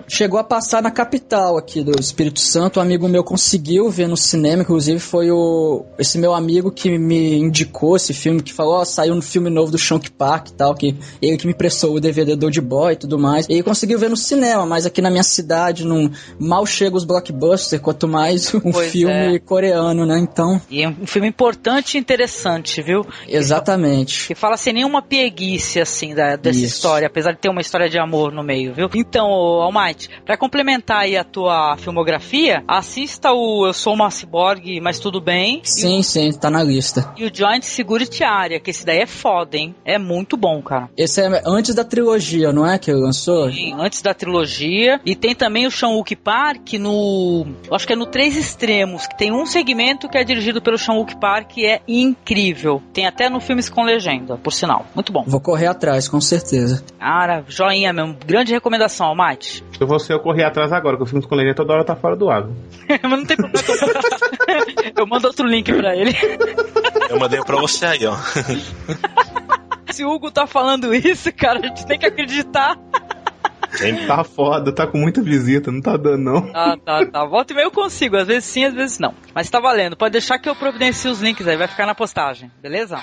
Speaker 6: Chegou a passar na capital aqui do Espírito Santo. Um amigo meu conseguiu ver no cinema, inclusive foi o esse meu amigo que me indicou esse filme, que falou, ó, saiu um filme novo do Shonk Park e tal, que ele que me prestou o DVD do Old Boy e tudo mais. E ele conseguiu ver no cinema, mas aqui na minha cidade não mal chega os blockbusters, quanto mais um
Speaker 1: Pois
Speaker 6: filme
Speaker 1: é.
Speaker 6: coreano, né? Então,
Speaker 1: E é um filme importante e interessante, viu?
Speaker 6: exatamente.
Speaker 1: Que fala sem nenhuma pieguice, assim, da, dessa
Speaker 6: Isso.
Speaker 1: história, apesar de ter uma história de amor no meio, viu? Então, Almighty, pra complementar aí a tua filmografia, assista o Eu Sou uma Cyborg, mas tudo bem.
Speaker 6: Sim, sim, tá na lista.
Speaker 1: E o Joint Security Area, que esse daí é foda, hein? É muito bom, cara.
Speaker 6: Esse é antes da trilogia, não é? Que ele lançou?
Speaker 1: Sim, antes da trilogia. E tem também o Sean-Wook Park no. Acho que é no Três Extremos, que tem um segmento que é dirigido pelo Sean-Wook Park que é incrível. Tem até no Filmes com Legenda, por sinal. Muito bom.
Speaker 6: Vou correr atrás, com certeza.
Speaker 1: Cara, joinha mesmo. Grande recomendação, Almighty.
Speaker 7: Se você eu correr atrás agora, que o filme com legenda toda hora tá fora do ar. (laughs)
Speaker 1: Mas não tem problema. Eu mando outro link pra ele.
Speaker 3: Eu mandei pra você aí, ó. (laughs)
Speaker 1: Se o Hugo tá falando isso, cara, a gente tem que acreditar.
Speaker 7: Tá foda, tá com muita visita, não tá dando não.
Speaker 1: Tá, tá, tá. Volta e meio eu consigo. Às vezes sim, às vezes não. Mas tá valendo. Pode deixar que eu providencie os links aí. Vai ficar na postagem. Beleza?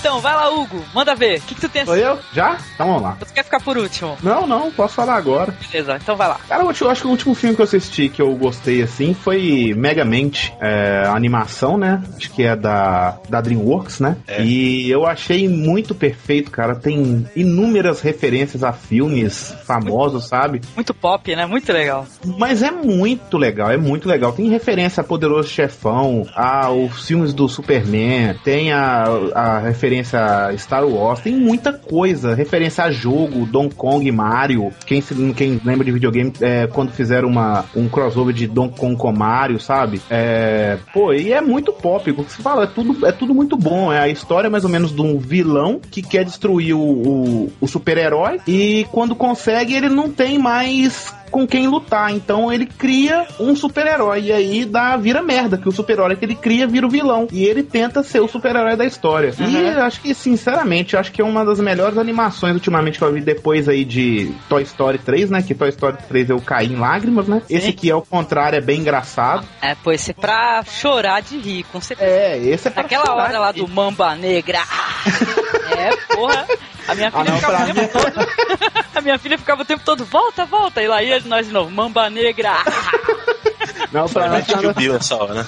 Speaker 1: Então. Vai lá, Hugo. Manda ver. O que, que tu tem
Speaker 7: Sou eu? Já? Então vamos lá.
Speaker 1: Você quer ficar por último?
Speaker 7: Não, não, posso falar agora.
Speaker 1: Beleza, então vai lá.
Speaker 7: Cara, eu acho, que o último filme que eu assisti que eu gostei assim foi Megamente, é, a animação, né? Acho que é da, da Dreamworks, né? E eu achei muito perfeito, cara. Tem inúmeras referências a filmes famosos, sabe?
Speaker 1: Muito pop, né? Muito legal.
Speaker 7: Mas é muito legal, é muito legal. Tem referência a Poderoso Chefão, aos filmes do Superman, tem a, a referência a Star Wars, tem muita coisa. Referência a jogo, Donkey Kong Mario. Quem, se- quem lembra de videogame, é, quando fizeram uma, um crossover de Donkey Kong com Mario, sabe? É, pô, e é muito pop. O que você fala, é tudo, é tudo muito bom. É a história mais ou menos de um vilão que quer destruir o, o, o super-herói e quando consegue, ele não tem mais com quem lutar. Então ele cria um super-herói. E aí dá, vira merda, que o super-herói que ele cria vira o vilão. E ele tenta ser o super-herói da história. E eu acho que, sinceramente, acho que é uma das melhores animações ultimamente que eu vi depois aí de Toy Story 3, né? Que Toy Story 3 eu caí em lágrimas, né? Esse aqui é o contrário, é bem engraçado.
Speaker 1: É, pô, esse é pra chorar de rir, com certeza.
Speaker 7: É, esse é pra
Speaker 1: Aquela
Speaker 7: chorar
Speaker 1: hora lá do Mamba Negra. (laughs) é, porra. A minha filha
Speaker 7: Ah, não,
Speaker 1: ficava o tempo todo. (laughs) A minha filha ficava o tempo todo, volta, volta. E lá ia nós de novo, Mamba Negra. (laughs)
Speaker 7: Não, pra mim,
Speaker 3: que Bill essa hora, né?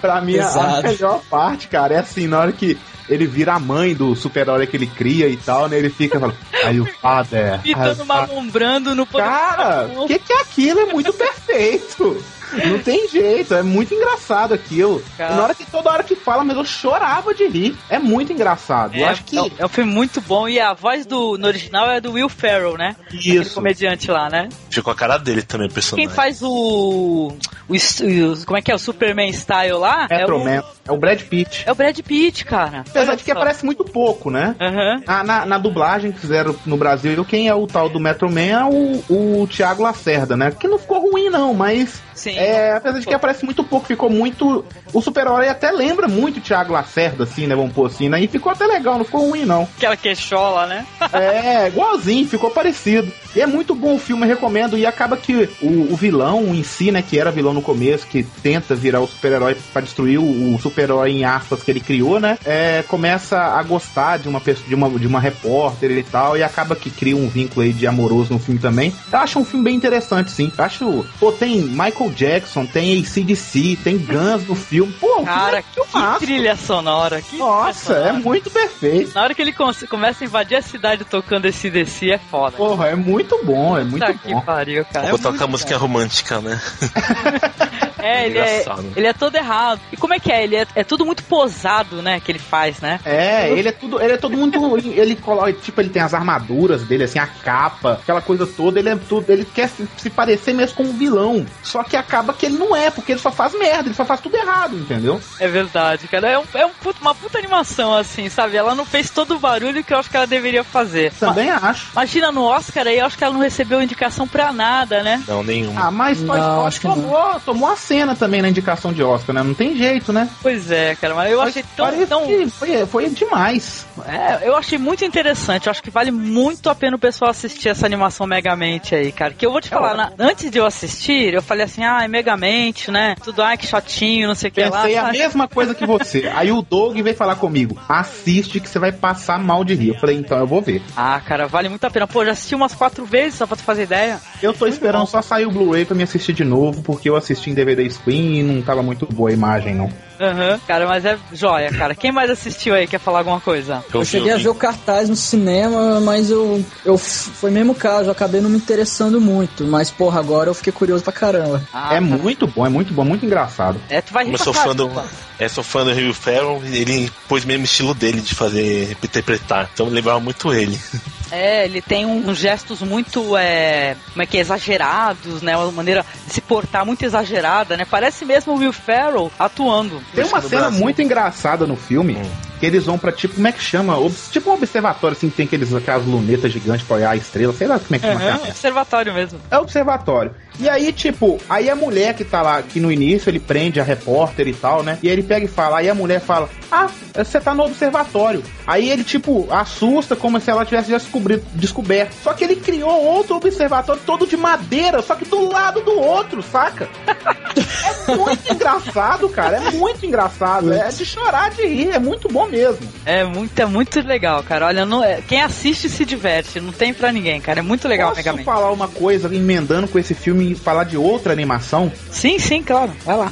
Speaker 7: pra mim a- melhor parte, cara, é assim, na hora que ele vira a mãe do super-herói que ele cria e tal, né? Ele fica falando, aí o father.
Speaker 1: Pitando malombrando no poder.
Speaker 7: Cara, o que, que é aquilo? É muito perfeito. Não tem jeito, é muito engraçado aquilo.
Speaker 1: Cara.
Speaker 7: Na hora que toda hora que fala, mas eu chorava de rir. É muito engraçado. eu
Speaker 1: É,
Speaker 7: acho que
Speaker 1: é um- é um filme muito bom e a voz do no original é do Will Ferrell, né? Aquele
Speaker 7: isso.
Speaker 1: comediante lá, né?
Speaker 3: Ficou a cara dele também, o
Speaker 1: Quem faz o, o, o- Como é que é? O Superman Style lá? É
Speaker 7: Metro
Speaker 1: o,
Speaker 7: Man. É o Brad Pitt.
Speaker 1: é o Brad Pitt, cara.
Speaker 7: Apesar de que aparece muito pouco, né?
Speaker 1: Aham.
Speaker 7: Na, na, na dublagem que fizeram no Brasil, quem é o tal do Metro Man é o, o Thiago Lacerda, né? Que não ficou ruim, não, mas.
Speaker 1: Sim.
Speaker 7: É, apesar de que aparece muito pouco, ficou muito. O super-herói até lembra muito o Thiago Lacerda, assim, né? Vamos pôr assim, né? E ficou até legal, não ficou ruim, não.
Speaker 1: Aquela queixola, né?
Speaker 7: É, igualzinho, ficou parecido. E é muito bom o filme, recomendo. E acaba que o, o vilão em si, né, que era vilão no começo, que tenta virar o super-herói pra destruir o, o super-herói em aspas que ele criou, né? É, começa a gostar de uma pessoa, de uma, de uma repórter e tal, e acaba que cria um vínculo aí de amoroso no filme também. Eu acho um filme bem interessante, sim. Eu acho, pô, tem Michael Jackson, tem ACDC, tem Guns no filme. Pô, o
Speaker 1: Cara,
Speaker 7: é filmaço.
Speaker 1: que trilha sonora. Que
Speaker 7: Nossa,
Speaker 1: trilha
Speaker 7: é
Speaker 1: sonora.
Speaker 7: muito perfeito.
Speaker 1: Na hora que ele começa a invadir a cidade tocando esse DC é foda.
Speaker 7: Porra, é muito bom, é muito
Speaker 1: Puta
Speaker 7: bom.
Speaker 1: que pariu, cara.
Speaker 3: Vou
Speaker 1: É
Speaker 3: tocar
Speaker 1: muito
Speaker 3: música romântica, né? (laughs)
Speaker 1: É, ele é, ele é todo errado. E como é que é? Ele é, é tudo muito posado, né? Que ele faz, né?
Speaker 7: É, ele é tudo, ele é todo mundo, ele coloca, tipo, ele tem as armaduras dele, assim, a capa, aquela coisa toda, ele é tudo, ele quer se, se parecer mesmo com um vilão, só que acaba que ele não é, porque ele só faz merda, ele só faz tudo errado, entendeu?
Speaker 1: É verdade, cara. É, um, é um puto- uma puta animação, assim, sabe? Ela não fez todo o barulho que eu acho que ela deveria fazer.
Speaker 7: Também acho.
Speaker 1: Imagina no Oscar aí, eu acho que ela não recebeu indicação pra nada, né?
Speaker 3: Não, nenhum.
Speaker 7: Ah, mas Toy
Speaker 6: Não,
Speaker 7: Story
Speaker 6: acho que não.
Speaker 7: tomou, tomou aceito também na indicação de Oscar, né? Não tem jeito, né?
Speaker 1: Pois é, cara, mas eu achei tão. Tão...
Speaker 7: foi, foi demais.
Speaker 1: É, eu achei muito interessante. Eu acho que vale muito a pena o pessoal assistir essa animação Megamente aí, cara. Que eu vou te falar, na- antes de eu assistir, eu falei assim, ah, é Megamente, né? Tudo, ai, que chatinho, não sei o que lá.
Speaker 7: Pensei a
Speaker 1: sabe?
Speaker 7: mesma coisa que você. (laughs) Aí o Doug veio falar comigo: assiste que você vai passar mal de rir. Eu falei, então eu vou ver.
Speaker 1: Ah, cara, vale muito a pena. Pô, já assisti umas quatro vezes, só pra tu fazer ideia.
Speaker 7: Eu tô esperando só sair o Blu-ray pra me assistir de novo, porque eu assisti em DVD Screen e não tava muito boa a imagem, não.
Speaker 1: Aham. Cara, mas é joia, cara. Quem mais assistiu aí quer falar alguma coisa?
Speaker 6: Eu cheguei a ver o cartaz no cinema, mas eu, eu foi mesmo caso, eu acabei não me interessando muito. Mas, porra, agora eu fiquei curioso pra caramba.
Speaker 1: Ah,
Speaker 7: é muito bom, é muito bom, muito engraçado.
Speaker 1: É, tu vai
Speaker 3: eu sou fã do. É, sou fã do Rio Ferro, ele pôs mesmo o estilo dele de fazer, interpretar. Então lembrava muito ele. (laughs)
Speaker 1: É, ele tem um- uns gestos muito, é, como é que é, exagerados, né? Uma maneira de se portar muito exagerada, né? Parece mesmo o Will Ferrell atuando.
Speaker 7: Tem uma cena muito engraçada no filme. Que eles vão pra tipo, como é que chama? Tipo um observatório, assim, que tem aqueles, aquelas lunetas gigantes pra olhar a estrela, sei lá como é que chama.
Speaker 1: Aham,
Speaker 7: aquela
Speaker 1: observatório mesmo.
Speaker 7: É observatório. E aí, tipo, aí a mulher que tá lá, que no início ele prende a repórter e tal, né? E aí ele pega e fala, aí a mulher fala, ah, você tá no observatório. Aí ele, tipo, assusta como se ela tivesse já descobrido, descoberto. Só que ele criou outro observatório todo de madeira, só que do lado do outro, saca? (laughs) é muito engraçado, cara. É muito engraçado. É de chorar de rir, é muito bom mesmo.
Speaker 1: É muito, é muito legal, cara. Olha, não, é- quem assiste se diverte, não tem pra ninguém, cara. É muito legal
Speaker 7: Posso
Speaker 1: Mega Man.
Speaker 7: falar uma coisa, emendando com esse filme e falar de outra animação?
Speaker 1: Sim, sim, claro. Vai lá.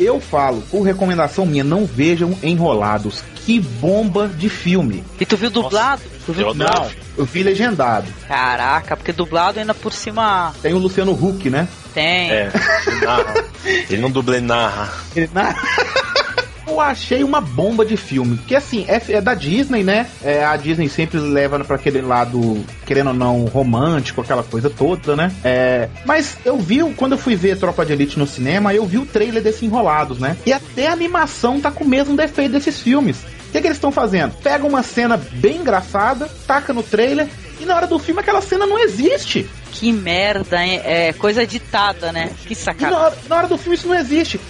Speaker 7: Eu falo, por recomendação minha, não vejam Enrolados. Que bomba de filme.
Speaker 1: E tu viu dublado? Tu viu
Speaker 3: eu.
Speaker 7: Não, eu vi legendado.
Speaker 1: Caraca, porque dublado ainda por cima
Speaker 7: Tem o Luciano Huck, né?
Speaker 1: tem.
Speaker 3: É, ele narra. Ele não dublê narra.
Speaker 7: Ele na- Eu achei uma bomba de filme. Que assim, é, é da Disney, né? É, a Disney sempre leva pra aquele lado, querendo ou não, romântico, aquela coisa toda, né? É, mas eu vi, quando eu fui ver Tropa de Elite no cinema, eu vi o trailer desse Enrolados, né? E até a animação tá com o mesmo defeito desses filmes. O que, que eles estão fazendo? Pega uma cena bem engraçada, taca no trailer, e na hora do filme aquela cena não existe.
Speaker 1: Que merda, hein? É coisa editada, né? Que sacada.
Speaker 7: na hora, na hora do filme isso não existe.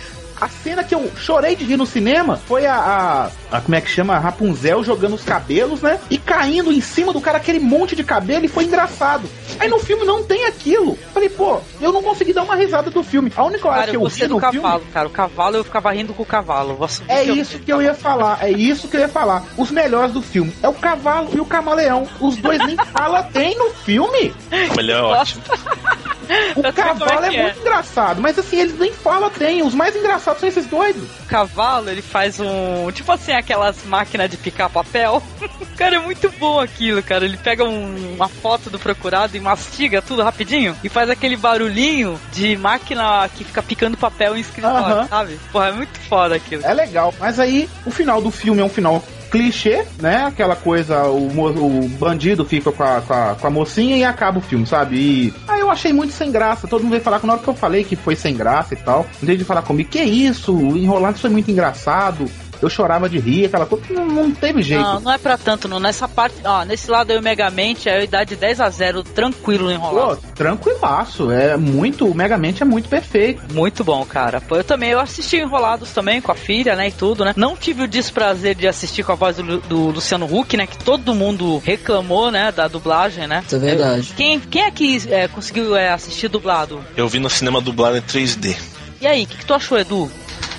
Speaker 7: A cena que eu chorei de rir no cinema foi a, a, a- como é que chama? A Rapunzel jogando os cabelos, né? E caindo em cima do cara aquele monte de cabelo e foi engraçado. Aí no filme não tem aquilo. Falei, pô, eu não consegui dar uma risada do filme. A única hora
Speaker 1: Cara,
Speaker 7: que
Speaker 1: eu
Speaker 7: eu
Speaker 1: do
Speaker 7: no
Speaker 1: cavalo,
Speaker 7: filme.
Speaker 1: cara. O cavalo eu ficava rindo com o cavalo.
Speaker 7: É
Speaker 1: que eu-
Speaker 7: isso que eu ia falar, é isso que eu ia falar. Os melhores do filme é o cavalo e o camaleão. Os dois nem (laughs) fala tem no filme.
Speaker 3: Melhor é ótimo. (laughs) (laughs)
Speaker 7: O
Speaker 1: Eu como
Speaker 7: cavalo
Speaker 1: é
Speaker 7: é,
Speaker 1: é.
Speaker 7: muito engraçado, mas assim, eles nem fala tem. Os mais engraçados são esses dois.
Speaker 1: O cavalo, ele faz um. Tipo assim, aquelas máquinas de picar papel. (laughs) cara, é muito bom aquilo, cara. Ele pega um- uma foto do procurado e mastiga tudo rapidinho e faz aquele barulhinho de máquina que fica picando papel em escritório,
Speaker 7: Aham.
Speaker 1: sabe? Porra, é muito foda aquilo.
Speaker 7: É legal, mas aí o final do filme é um final clichê, né? Aquela coisa, o, o bandido fica com a, com, a, com a mocinha e acaba o filme, sabe? E aí eu achei muito sem graça. Todo mundo veio falar, na hora que eu falei que foi sem graça e tal, vez de falar comigo, que isso, enrolado foi muito engraçado. Eu chorava de rir, aquela coisa, não, não teve jeito.
Speaker 1: Não, não é pra tanto, não. Nessa parte, ó, nesse lado aí o Megamente é a idade 10 a 0 tranquilo no enrolado.
Speaker 7: Pô, tranquilaço, é muito, o Megamente é muito perfeito.
Speaker 1: Muito bom, cara. Pô, eu também, eu assisti Enrolados também com a filha, né, e tudo, né. Não tive o desprazer de assistir com a voz do, do Luciano Huck, né, que todo mundo reclamou, né, da dublagem, né.
Speaker 6: Isso é verdade.
Speaker 1: Quem, quem aqui é, conseguiu é, assistir dublado?
Speaker 3: Eu vi no cinema dublado em 3D.
Speaker 1: E aí, o que, que tu achou, Edu?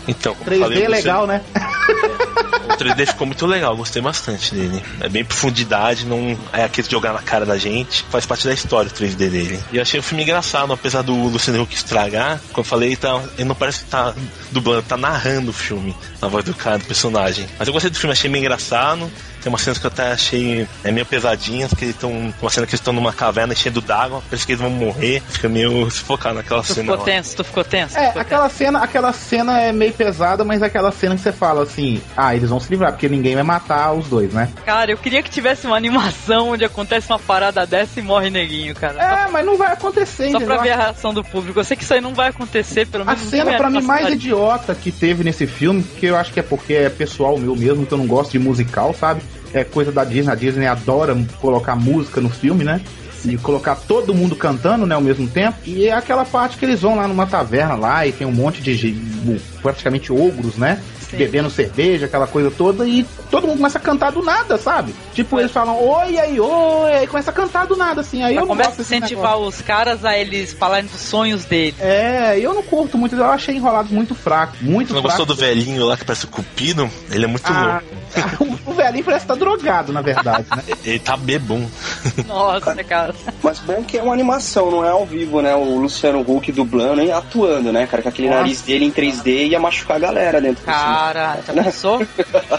Speaker 3: Então, como
Speaker 7: 3D
Speaker 3: falei,
Speaker 7: é legal, né? (laughs)
Speaker 3: O 3D ficou muito legal, gostei bastante dele. É bem profundidade, não é aquele jogar na cara da gente. Faz parte da história o 3D dele. E eu achei o filme engraçado, apesar do Luciano Huck estragar. Quando eu falei, tá, ele não parece que tá dublando, tá narrando o filme, na voz do cara, do personagem. Mas eu gostei do filme, achei meio engraçado. Tem umas cenas que eu até achei é, meio pesadinhas, que eles estão. Uma cena que eles estão numa caverna enchendo d'água, parece que eles vão morrer. Fica meio sufocado naquela
Speaker 1: Tu
Speaker 3: cena.
Speaker 1: ficou
Speaker 3: lá.
Speaker 1: tenso, tu ficou tenso?
Speaker 7: É,
Speaker 1: Ficou
Speaker 7: aquela cena, aquela cena é meio pesada, mas é aquela cena que você fala assim, ah, eles vão se livrar, porque ninguém vai matar os dois, né?
Speaker 1: Cara, eu queria que tivesse uma animação onde acontece uma parada dessa e morre neguinho, cara.
Speaker 7: É, mas não vai acontecer,
Speaker 1: Só
Speaker 7: entendeu?
Speaker 1: pra ver a reação do público. Eu sei que isso aí não vai acontecer, pelo
Speaker 7: A
Speaker 1: menos. não
Speaker 7: cena
Speaker 1: tem
Speaker 7: pra mim mais idiota que teve nesse filme, que eu acho que é porque é pessoal meu mesmo, que eu não gosto de musical, sabe? É coisa da Disney, a Disney adora colocar música no filme, né? e colocar todo mundo cantando, né, ao mesmo tempo. E é aquela parte que eles vão lá numa taverna lá e tem um monte de praticamente ogros, né? Bebendo cerveja, aquela coisa toda, e todo mundo começa a cantar do nada, sabe? Tipo, eles falam, oi, aí, oi, aí começa a cantar do nada, assim. Aí eu não
Speaker 1: começa
Speaker 7: gosto
Speaker 1: a incentivar os caras a eles falarem dos sonhos deles.
Speaker 7: É, eu não curto muito, eu achei enrolados muito fraco, muito
Speaker 3: Você não
Speaker 7: fraco.
Speaker 3: gostou do velhinho lá que parece o Cupido? Ele é muito
Speaker 7: Ah,
Speaker 3: louco. (laughs)
Speaker 7: o velhinho parece estar drogado, na verdade, né?
Speaker 3: Ele tá bebum.
Speaker 1: Nossa, cara.
Speaker 11: Mas bom que é uma animação, não é ao vivo, né? O Luciano Huck dublando e atuando, né, cara? Com aquele
Speaker 1: Nossa.
Speaker 11: nariz dele em 3D ia machucar a galera dentro do
Speaker 1: Cara, já pensou? (laughs)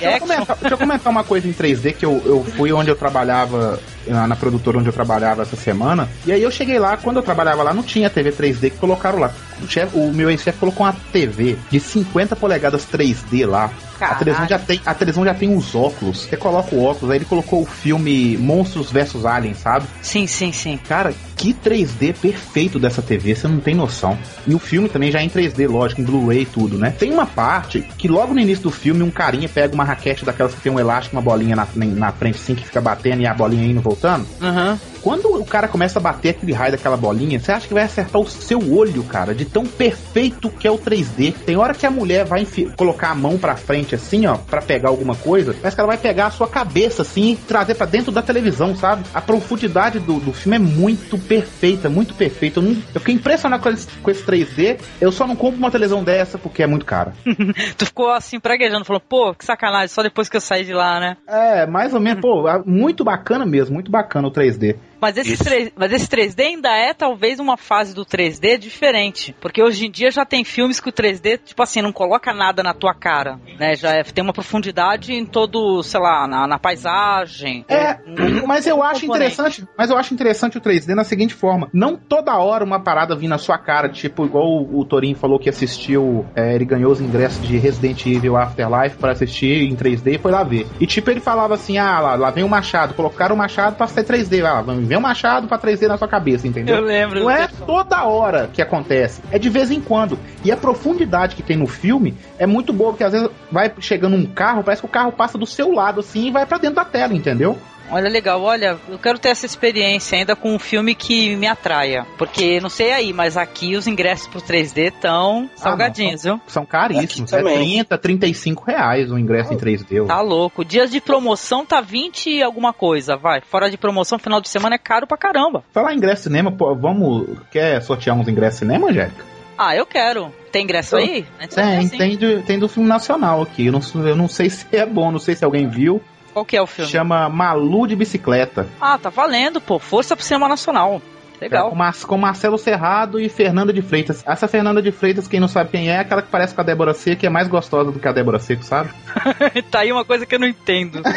Speaker 7: Deixa eu, comentar, deixa eu comentar uma coisa em 3D que eu, eu fui onde eu trabalhava, na, na produtora onde eu trabalhava essa semana. E aí eu cheguei lá, quando eu trabalhava lá, não tinha TV 3D que colocaram lá. O, chefe- o meu ex-chefe colocou uma TV de 50 polegadas 3D lá. A televisão, já tem, a televisão já tem os óculos. Você coloca o óculos, aí ele colocou o filme Monstros vs Aliens, sabe?
Speaker 1: Sim, sim, sim.
Speaker 7: Cara, que 3D perfeito dessa TV, você não tem noção. E o filme também já é em 3D, lógico, em Blu-ray e tudo, né? Tem uma parte que logo no início do filme um carinha pega uma raquete daquelas que tem um elástico, uma bolinha na, na frente assim, que fica batendo e a bolinha indo voltando.
Speaker 1: Aham.
Speaker 7: Quando o cara começa a bater aquele raio daquela bolinha, você acha que vai acertar o seu olho, cara, de tão perfeito que é o 3D. Tem hora que a mulher vai colocar a mão pra frente assim, ó, pra pegar alguma coisa, parece que ela vai pegar a sua cabeça assim e trazer pra dentro da televisão, sabe? A profundidade do, do filme é muito perfeita, muito perfeita. Eu, não- eu fiquei impressionado com esse, com esse 3D. Eu só não compro uma televisão dessa porque é muito cara. (laughs)
Speaker 1: Tu ficou assim, praguejando, falou, pô, que sacanagem, só depois que eu saí de lá, né?
Speaker 7: É, mais ou menos, pô, muito bacana mesmo, muito bacana o 3D.
Speaker 1: Mas esse,
Speaker 3: Isso.
Speaker 1: 3, mas esse 3D ainda é talvez uma fase do 3D diferente. Porque hoje em dia já tem filmes que o 3D, tipo assim, não coloca nada na tua cara. Né? Já é- tem uma profundidade em todo, sei lá, na, na paisagem.
Speaker 7: É,
Speaker 1: Um-
Speaker 7: mas eu
Speaker 1: um
Speaker 7: acho
Speaker 1: componente.
Speaker 7: interessante, mas eu acho interessante o 3D na seguinte forma, não toda hora uma parada vir na sua cara, tipo igual o, o Torinho falou que assistiu, é, ele ganhou os ingressos de Resident Evil Afterlife para assistir em 3D e foi lá ver. E tipo ele falava assim: "Ah, lá, lá vem o machado, colocaram o machado pra ser 3D, ah, vem o machado pra 3D na sua cabeça, entendeu?"
Speaker 1: Eu lembro.
Speaker 7: Não é toda hora que acontece, é de vez em quando. E a profundidade que tem no filme é muito boa, porque às vezes vai chegando um carro, parece que o carro passa do seu lado assim e vai pra dentro da tela, entendeu?
Speaker 1: Olha, legal, olha, eu quero ter essa experiência ainda com um filme que me atraia. Porque, não sei aí, mas aqui os ingressos pro 3D estão salgadinhos, viu?
Speaker 7: São caríssimos.
Speaker 11: Aqui
Speaker 7: É
Speaker 11: também.
Speaker 7: 30, 35 reais o ingresso em 3D.
Speaker 1: Tá louco. Dias de promoção tá 20 e alguma coisa, vai. Fora de promoção, final de semana é caro pra caramba.
Speaker 7: Falar em ingresso cinema, pô, vamos. Quer sortear uns ingressos cinema, Angélica?
Speaker 1: Ah, eu quero. Tem ingresso aí?
Speaker 7: Tem, tem, do- tem do filme nacional aqui. Eu não, eu não sei se é bom, não sei se alguém viu.
Speaker 1: Qual que é o filme?
Speaker 7: Chama Malu de Bicicleta.
Speaker 1: Ah, tá valendo, pô. Força pro cinema nacional.
Speaker 7: É,
Speaker 1: Legal.
Speaker 7: com, Mar- com Marcelo Serrado e Fernanda de Freitas. Essa Fernanda de Freitas, quem não sabe quem é, é aquela que parece com a Débora Seco, que é mais gostosa do que a Débora Seco, sabe? (laughs)
Speaker 1: tá aí uma coisa que eu não entendo. (laughs)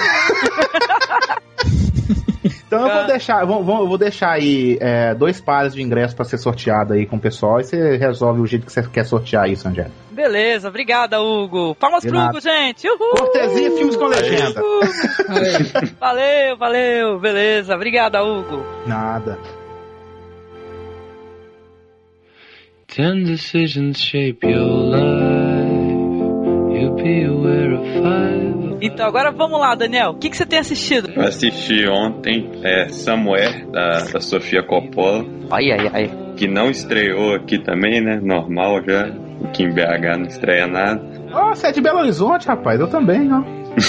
Speaker 7: Então eu vou deixar, eu vou, vou- vou deixar aí é, dois pares de ingressos pra ser sorteado aí com o pessoal e você resolve o jeito que você quer sortear isso, Angélica.
Speaker 1: Beleza, obrigada, Hugo. Palmas
Speaker 7: De
Speaker 1: pro
Speaker 7: nada.
Speaker 1: Hugo, gente. Uhul!
Speaker 7: Cortesia Filmes com Legenda. (laughs)
Speaker 1: Valeu, valeu. Beleza, obrigada, Hugo.
Speaker 7: Nada.
Speaker 9: Ten decisions shape your life. You'll be aware of five.
Speaker 1: Então, agora vamos lá, Daniel. O que, que você tem assistido?
Speaker 12: Eu assisti ontem é, Somewhere, da, da Sofia Coppola,
Speaker 1: Ai, ai, ai.
Speaker 12: que não estreou aqui também, né? Normal já. Aqui em BH não estreia nada.
Speaker 7: Ó, você é de Belo Horizonte, rapaz. Eu também, ó.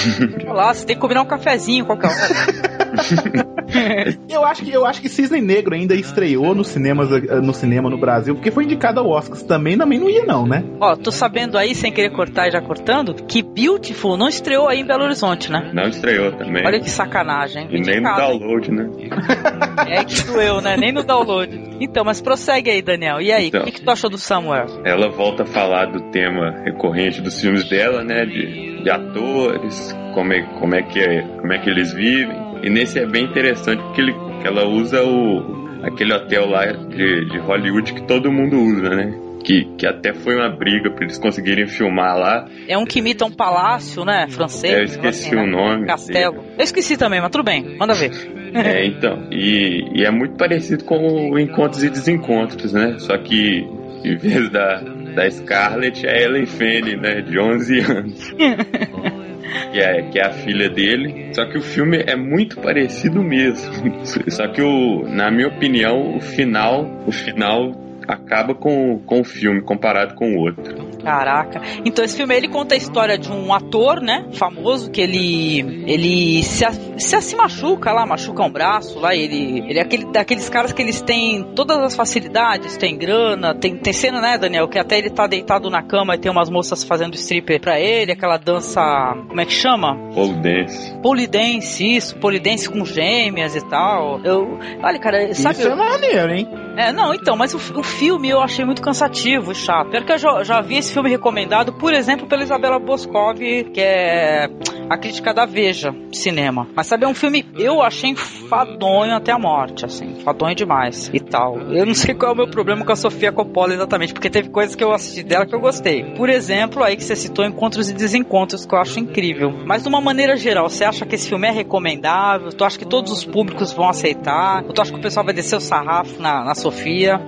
Speaker 7: (laughs)
Speaker 1: Olá, você tem que combinar um cafezinho qualquer hora. (laughs) (laughs)
Speaker 7: Eu acho que eu acho que Cisne Negro ainda estreou nos cinemas eh, no cinema no Brasil, porque foi indicado ao Oscars. Também também não ia não, né?
Speaker 1: Ó, tô sabendo aí, sem querer cortar e já cortando, que Beautiful não estreou aí em Belo Horizonte, né?
Speaker 12: Não estreou também.
Speaker 1: Olha que sacanagem.
Speaker 12: E nem no
Speaker 1: hein?
Speaker 12: download, né? (laughs)
Speaker 1: É que doeu, né? Nem no download. Então, mas prossegue aí, Daniel. E aí, o
Speaker 12: Então.
Speaker 1: que, que tu achou do Samuel?
Speaker 12: Ela volta a falar do tema recorrente dos filmes dela, né? De, de atores, como é, como, é que é, como é que eles vivem. E nesse é bem interessante porque ele, ela usa o, aquele hotel lá de, de Hollywood que todo mundo usa, né? Que, que até foi uma briga pra eles conseguirem filmar lá.
Speaker 1: É um que imita um palácio, né? Francês.
Speaker 12: É, eu esqueci
Speaker 1: assim,
Speaker 12: o
Speaker 1: né?
Speaker 12: nome.
Speaker 1: Castelo. Eu esqueci também, mas tudo bem. Manda ver. (laughs)
Speaker 12: É, então, e, e é muito parecido com o Encontros e Desencontros, né? Só que em vez da, da Scarlett, é Ellen Fanning, né? De 11 anos. (laughs) (laughs) que é, que é a filha dele. Só que o filme é muito parecido mesmo. (laughs) Só que o, na minha opinião, o final, o final acaba com, com o filme comparado com o outro.
Speaker 1: Caraca. Então esse filme ele conta a história de um ator, né, famoso que ele ele se, se, se machuca lá, machuca um braço lá, ele ele é aquele daqueles caras que eles têm todas as facilidades, tem grana, tem tem cena, né, Daniel, que até ele tá deitado na cama e tem umas moças fazendo stripper pra ele, aquela dança, como é que chama?
Speaker 12: Polidense.
Speaker 1: Polidense, isso, polidense com gêmeas e tal. Eu, olha, cara, sabe?
Speaker 7: Isso é maneiro, hein?
Speaker 1: É, não, então, mas o, o filme eu achei muito cansativo e chato. Pior que eu já, já vi esse filme recomendado, por exemplo, pela Isabela Boscov, que é a crítica da Veja Cinema. Mas sabe, é um filme eu achei enfadonho até a morte, assim, enfadonho demais e tal. Eu não sei qual é o meu problema com a Sofia Coppola exatamente, porque teve coisas que eu assisti dela que eu gostei. Por exemplo, aí que você citou Encontros e Desencontros, que eu acho incrível. Mas de uma maneira geral, você acha que esse filme é recomendável? Tu acha que todos os públicos vão aceitar? Ou tu acha que o pessoal vai descer o sarrafo na, na Sofia?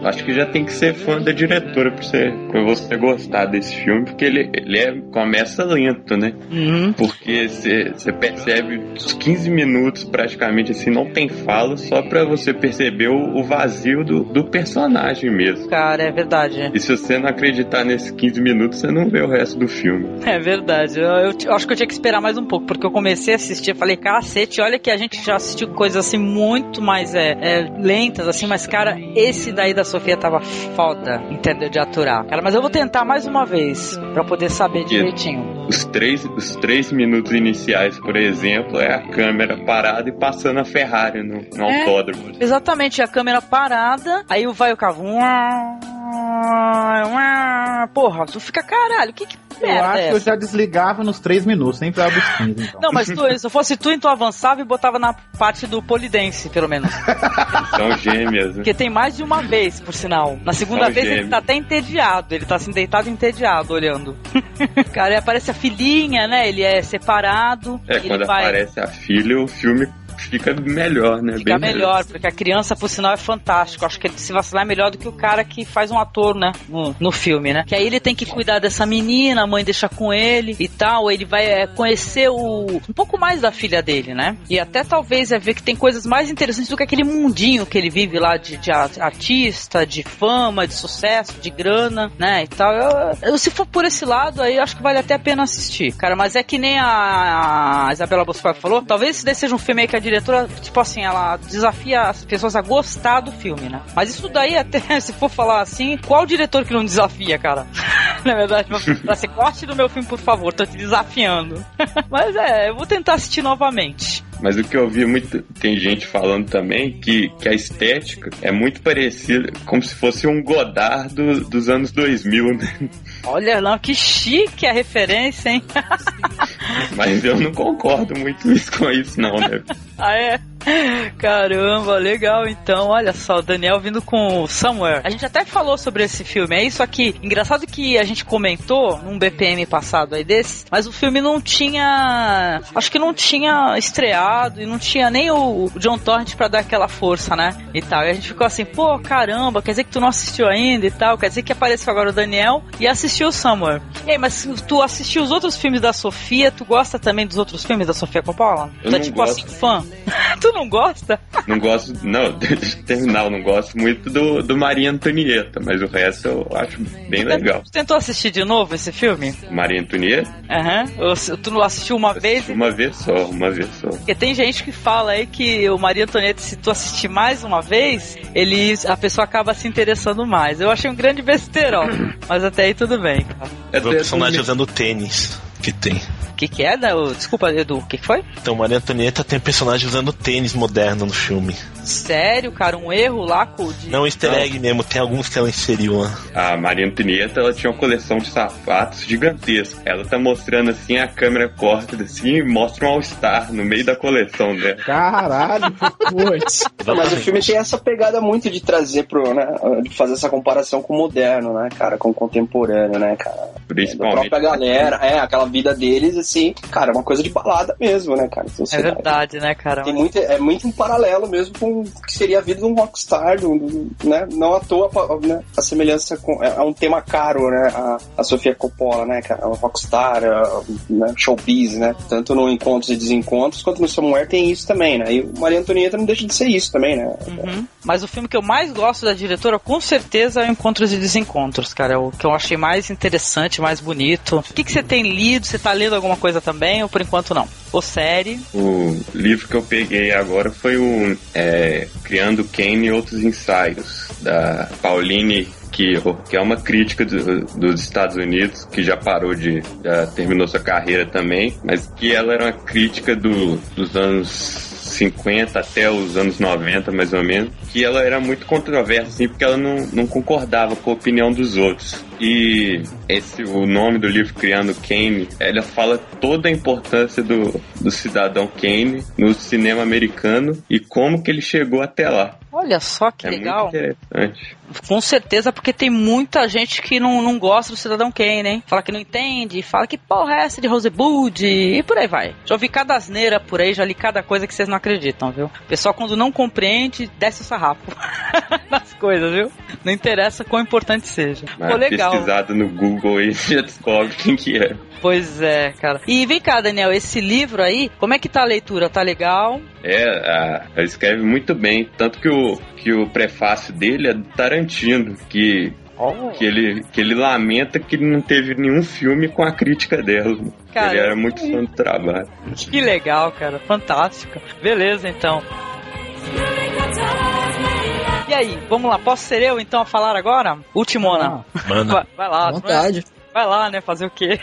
Speaker 12: Acho que já tem que ser fã da diretora pra você, pra você gostar desse filme, porque ele, ele é, começa lento, né?
Speaker 1: Uhum.
Speaker 12: Porque você percebe os 15 minutos praticamente assim, não tem fala, só pra você perceber o, o vazio do, do personagem mesmo.
Speaker 1: Cara, é verdade.
Speaker 12: E se você não acreditar nesses 15 minutos, você não vê o resto do filme.
Speaker 1: É verdade. Eu, eu, eu acho que eu tinha que esperar mais um pouco, porque eu comecei a assistir, falei, cacete, olha que a gente já assistiu coisas assim muito mais é, é, lentas, assim, mas cara, esse daí da Sofia tava foda, entendeu? De aturar. Cara, mas eu vou tentar mais uma vez, pra poder saber direitinho.
Speaker 12: Os três, os três minutos iniciais, por exemplo, é a câmera parada e passando a Ferrari no, no
Speaker 1: É.
Speaker 12: autódromo.
Speaker 1: Exatamente, a câmera parada, aí vai o carro. Porra, tu fica caralho, que, que
Speaker 7: Eu
Speaker 1: merda
Speaker 7: acho
Speaker 1: é
Speaker 7: que eu
Speaker 1: essa?
Speaker 7: já desligava nos 3 minutos, nem precisava dos 15, então. (laughs)
Speaker 1: Não, mas tu, se eu fosse tu, então avançava e botava na parte do polidense, pelo menos. (laughs)
Speaker 12: São gêmeas, né?
Speaker 1: Porque tem mais de uma vez, por sinal. Na segunda
Speaker 12: São
Speaker 1: vez ele
Speaker 12: gêmeos.
Speaker 1: tá até entediado, ele tá assim deitado entediado, olhando. (laughs) Cara, aí aparece a filhinha, né? Ele é separado.
Speaker 12: É,
Speaker 1: ele
Speaker 12: quando
Speaker 1: vai...
Speaker 12: aparece a filha, o filme fica melhor, né?
Speaker 1: Fica
Speaker 12: Bem
Speaker 1: melhor, porque a criança, por sinal, é fantástico. Acho que ele se vacilar é melhor do que o cara que faz um ator, né? No, no filme, né? Que aí ele tem que cuidar dessa menina, a mãe deixa com ele e tal. Ele vai é, conhecer o, um pouco mais da filha dele, né? E até talvez é ver que tem coisas mais interessantes do que aquele mundinho que ele vive lá de, de artista, de fama, de sucesso, de grana, né? E tal. Eu, eu, se for por esse lado, aí eu acho que vale até a pena assistir, cara. Mas é que nem a, a Isabela Boscov falou, talvez esse daí seja um filme aí que a diretora, tipo assim, ela desafia as pessoas a gostar do filme, né? Mas isso daí, (laughs) até se for falar assim, qual diretor que não desafia, cara? (laughs) Na verdade, pra ser corte do meu filme, por favor, tô te desafiando. (laughs) Mas é, eu vou tentar assistir novamente.
Speaker 12: Mas o que eu vi muito, tem gente falando também que, que a estética é muito parecida, como se fosse um Godard do- dos anos 2000, né?
Speaker 1: Olha lá, que chique a referência, hein?
Speaker 12: Mas eu não concordo muito com isso, não, né?
Speaker 1: Ah, é? Caramba, legal então. Olha só, o Daniel vindo com o Somewhere. A gente até falou sobre esse filme. É isso aqui. Engraçado que a gente comentou num BPM passado aí desse, mas o filme não tinha. Acho que não tinha estreado e não tinha nem o John Torrent pra dar aquela força, né? E tal. E a gente ficou assim, pô, caramba, quer dizer que tu não assistiu ainda e tal. Quer dizer que apareceu agora o Daniel e assistiu o Somewhere. Ei, mas tu assistiu os outros filmes da Sofia, tu gosta também dos outros filmes da Sofia Coppola?
Speaker 12: Eu
Speaker 1: tu é tipo
Speaker 12: gosto.
Speaker 1: assim, fã? (laughs) tu não gosta? (laughs)
Speaker 12: Não gosto, não, (laughs) terminar, eu não gosto muito do, do Maria Antonieta, mas o resto eu acho bem legal.
Speaker 1: Tu tentou assistir de novo esse filme?
Speaker 12: Maria Antonieta,
Speaker 1: Aham. Ou se- Tu não assistiu uma vez?
Speaker 12: uma vez só, uma vez só.
Speaker 1: Porque tem gente que fala aí que o Maria Antonieta, se tu assistir mais uma vez, ele, a pessoa acaba se interessando mais. Eu achei um grande besterol, (coughs) mas até aí tudo bem. cara.
Speaker 12: É
Speaker 3: o personagem usando tênis que tem.
Speaker 1: O que, que é? né? O- Desculpa, Edu, o que, que foi?
Speaker 3: Então, Maria Antonieta tem personagem usando tênis moderno no filme.
Speaker 1: Sério, cara, um erro lá com de.
Speaker 3: Não easter egg mesmo, tem alguns que ela inseriu lá.
Speaker 12: A Maria Antonieta, ela tinha uma coleção de sapatos gigantesca. Ela tá mostrando assim, a câmera corta assim e mostra um All-Star no meio da coleção dela.
Speaker 7: Caralho, putz. (laughs)
Speaker 11: Mas o filme tem essa pegada muito de trazer pro, né, de fazer essa comparação com o moderno, né, cara, com o contemporâneo, né, cara. Da
Speaker 12: Principalmente.
Speaker 11: própria galera, é, aquela vida deles, assim, cara, é uma coisa de balada mesmo, né, cara. Então,
Speaker 1: É
Speaker 11: lá,
Speaker 1: verdade, né, cara?
Speaker 11: Tem muito, é muito um paralelo mesmo com um que seria a vida de um rockstar, de um- né? Não à toa né? a semelhança com é, é um tema caro, né? A, a Sofia Coppola, né? cara? O rockstar, a- né? showbiz, né? Tanto no Encontros e Desencontros quanto no Somewhere tem isso também, né? E o Maria Antonieta não deixa de ser isso também, né?
Speaker 1: Uhum. Mas o filme que eu mais gosto da diretora, com certeza, é o Encontros e Desencontros, cara. É o que eu achei mais interessante, mais bonito. O que, que você tem lido? Você tá lendo alguma coisa também? Ou por enquanto não? Ou série?
Speaker 12: O livro que eu peguei agora foi o é, Criando Kane e Outros Ensaios, da Pauline que é uma crítica do- dos Estados Unidos, que já parou de. já terminou sua carreira também, mas que ela era uma crítica do, dos anos 50 até os anos 90, mais ou menos, que ela era muito controversa, assim, porque ela não, não concordava com a opinião dos outros. E esse, o nome do livro Criando Kane, ela fala toda a importância do, do cidadão Kane no cinema americano e como que ele chegou até lá.
Speaker 1: Olha só que
Speaker 12: é
Speaker 1: legal.
Speaker 12: muito interessante.
Speaker 1: Com certeza, porque tem muita gente que não, não gosta do Cidadão Kane, hein? Fala que não entende, fala que porra é essa de Rosebud e por aí vai. Já ouvi cada asneira por aí, já li cada coisa que vocês não acreditam, viu? O pessoal, quando não compreende, desce o sarrafo (laughs) nas coisas, viu? Não interessa quão importante seja.
Speaker 12: Mas
Speaker 1: Pô, legal.
Speaker 12: pesquisado no Google e (laughs) já descobre quem que é.
Speaker 1: Pois é, cara. E vem cá, Daniel, esse livro aí, como é que tá a leitura? Tá legal?
Speaker 12: É, a- ela escreve muito bem. Tanto que o, que o prefácio dele é do Tarantino, que, que, ele, que ele lamenta que não teve nenhum filme com a crítica dela.
Speaker 1: Cara,
Speaker 12: ele era muito fã do trabalho.
Speaker 1: Que legal, cara. Fantástico. Beleza, então. E aí, vamos lá, posso ser eu então a falar agora? Ultimona.
Speaker 3: Manda.
Speaker 1: Vai, vai lá.
Speaker 6: Vontade.
Speaker 1: Vai lá, né? Fazer o quê?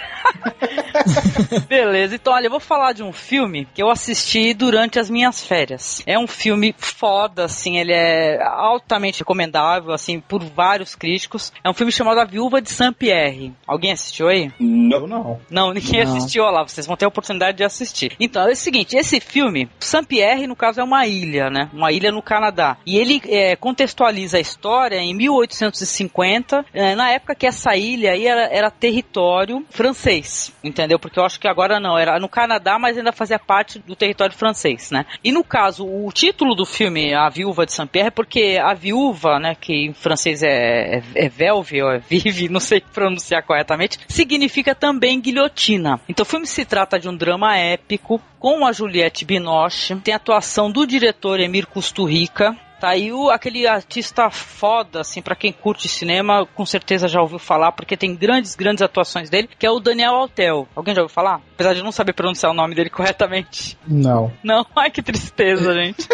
Speaker 1: (laughs) Beleza, então olha, eu vou falar de um filme que eu assisti durante as minhas férias. É um filme foda, assim, ele é altamente recomendável, assim, por vários críticos. É um filme chamado A Viúva de Saint-Pierre. Alguém assistiu aí?
Speaker 11: Não.
Speaker 7: não.
Speaker 1: Não, ninguém
Speaker 6: Não.
Speaker 1: assistiu, olha lá, vocês vão ter a oportunidade de assistir. Então, é o seguinte, esse filme, Saint-Pierre, no caso, é uma ilha, né? Uma ilha no Canadá. E ele é, contextualiza a história em 1850, é, na época que essa ilha aí era, era território francês, entendeu? Porque eu acho que agora não, era no Canadá, mas ainda fazia parte do território francês, né? E no caso, o título do filme, A Viúva de Saint-Pierre, é porque a viúva, né, que em francês é, é, é velve ou é vive, (laughs) não sei pronunciar corretamente, significa também guilhotina. Então o filme se trata de um drama épico com a Juliette Binoche, tem a atuação do diretor Emir Kusturica, Tá aí o, aquele artista foda, assim, pra quem curte cinema, com certeza já ouviu falar, porque tem grandes, grandes atuações dele, que é o Daniel Altel. Alguém já ouviu falar? Apesar de não saber pronunciar o nome dele (laughs) corretamente.
Speaker 7: Não.
Speaker 1: Não, ai que tristeza, (laughs) gente.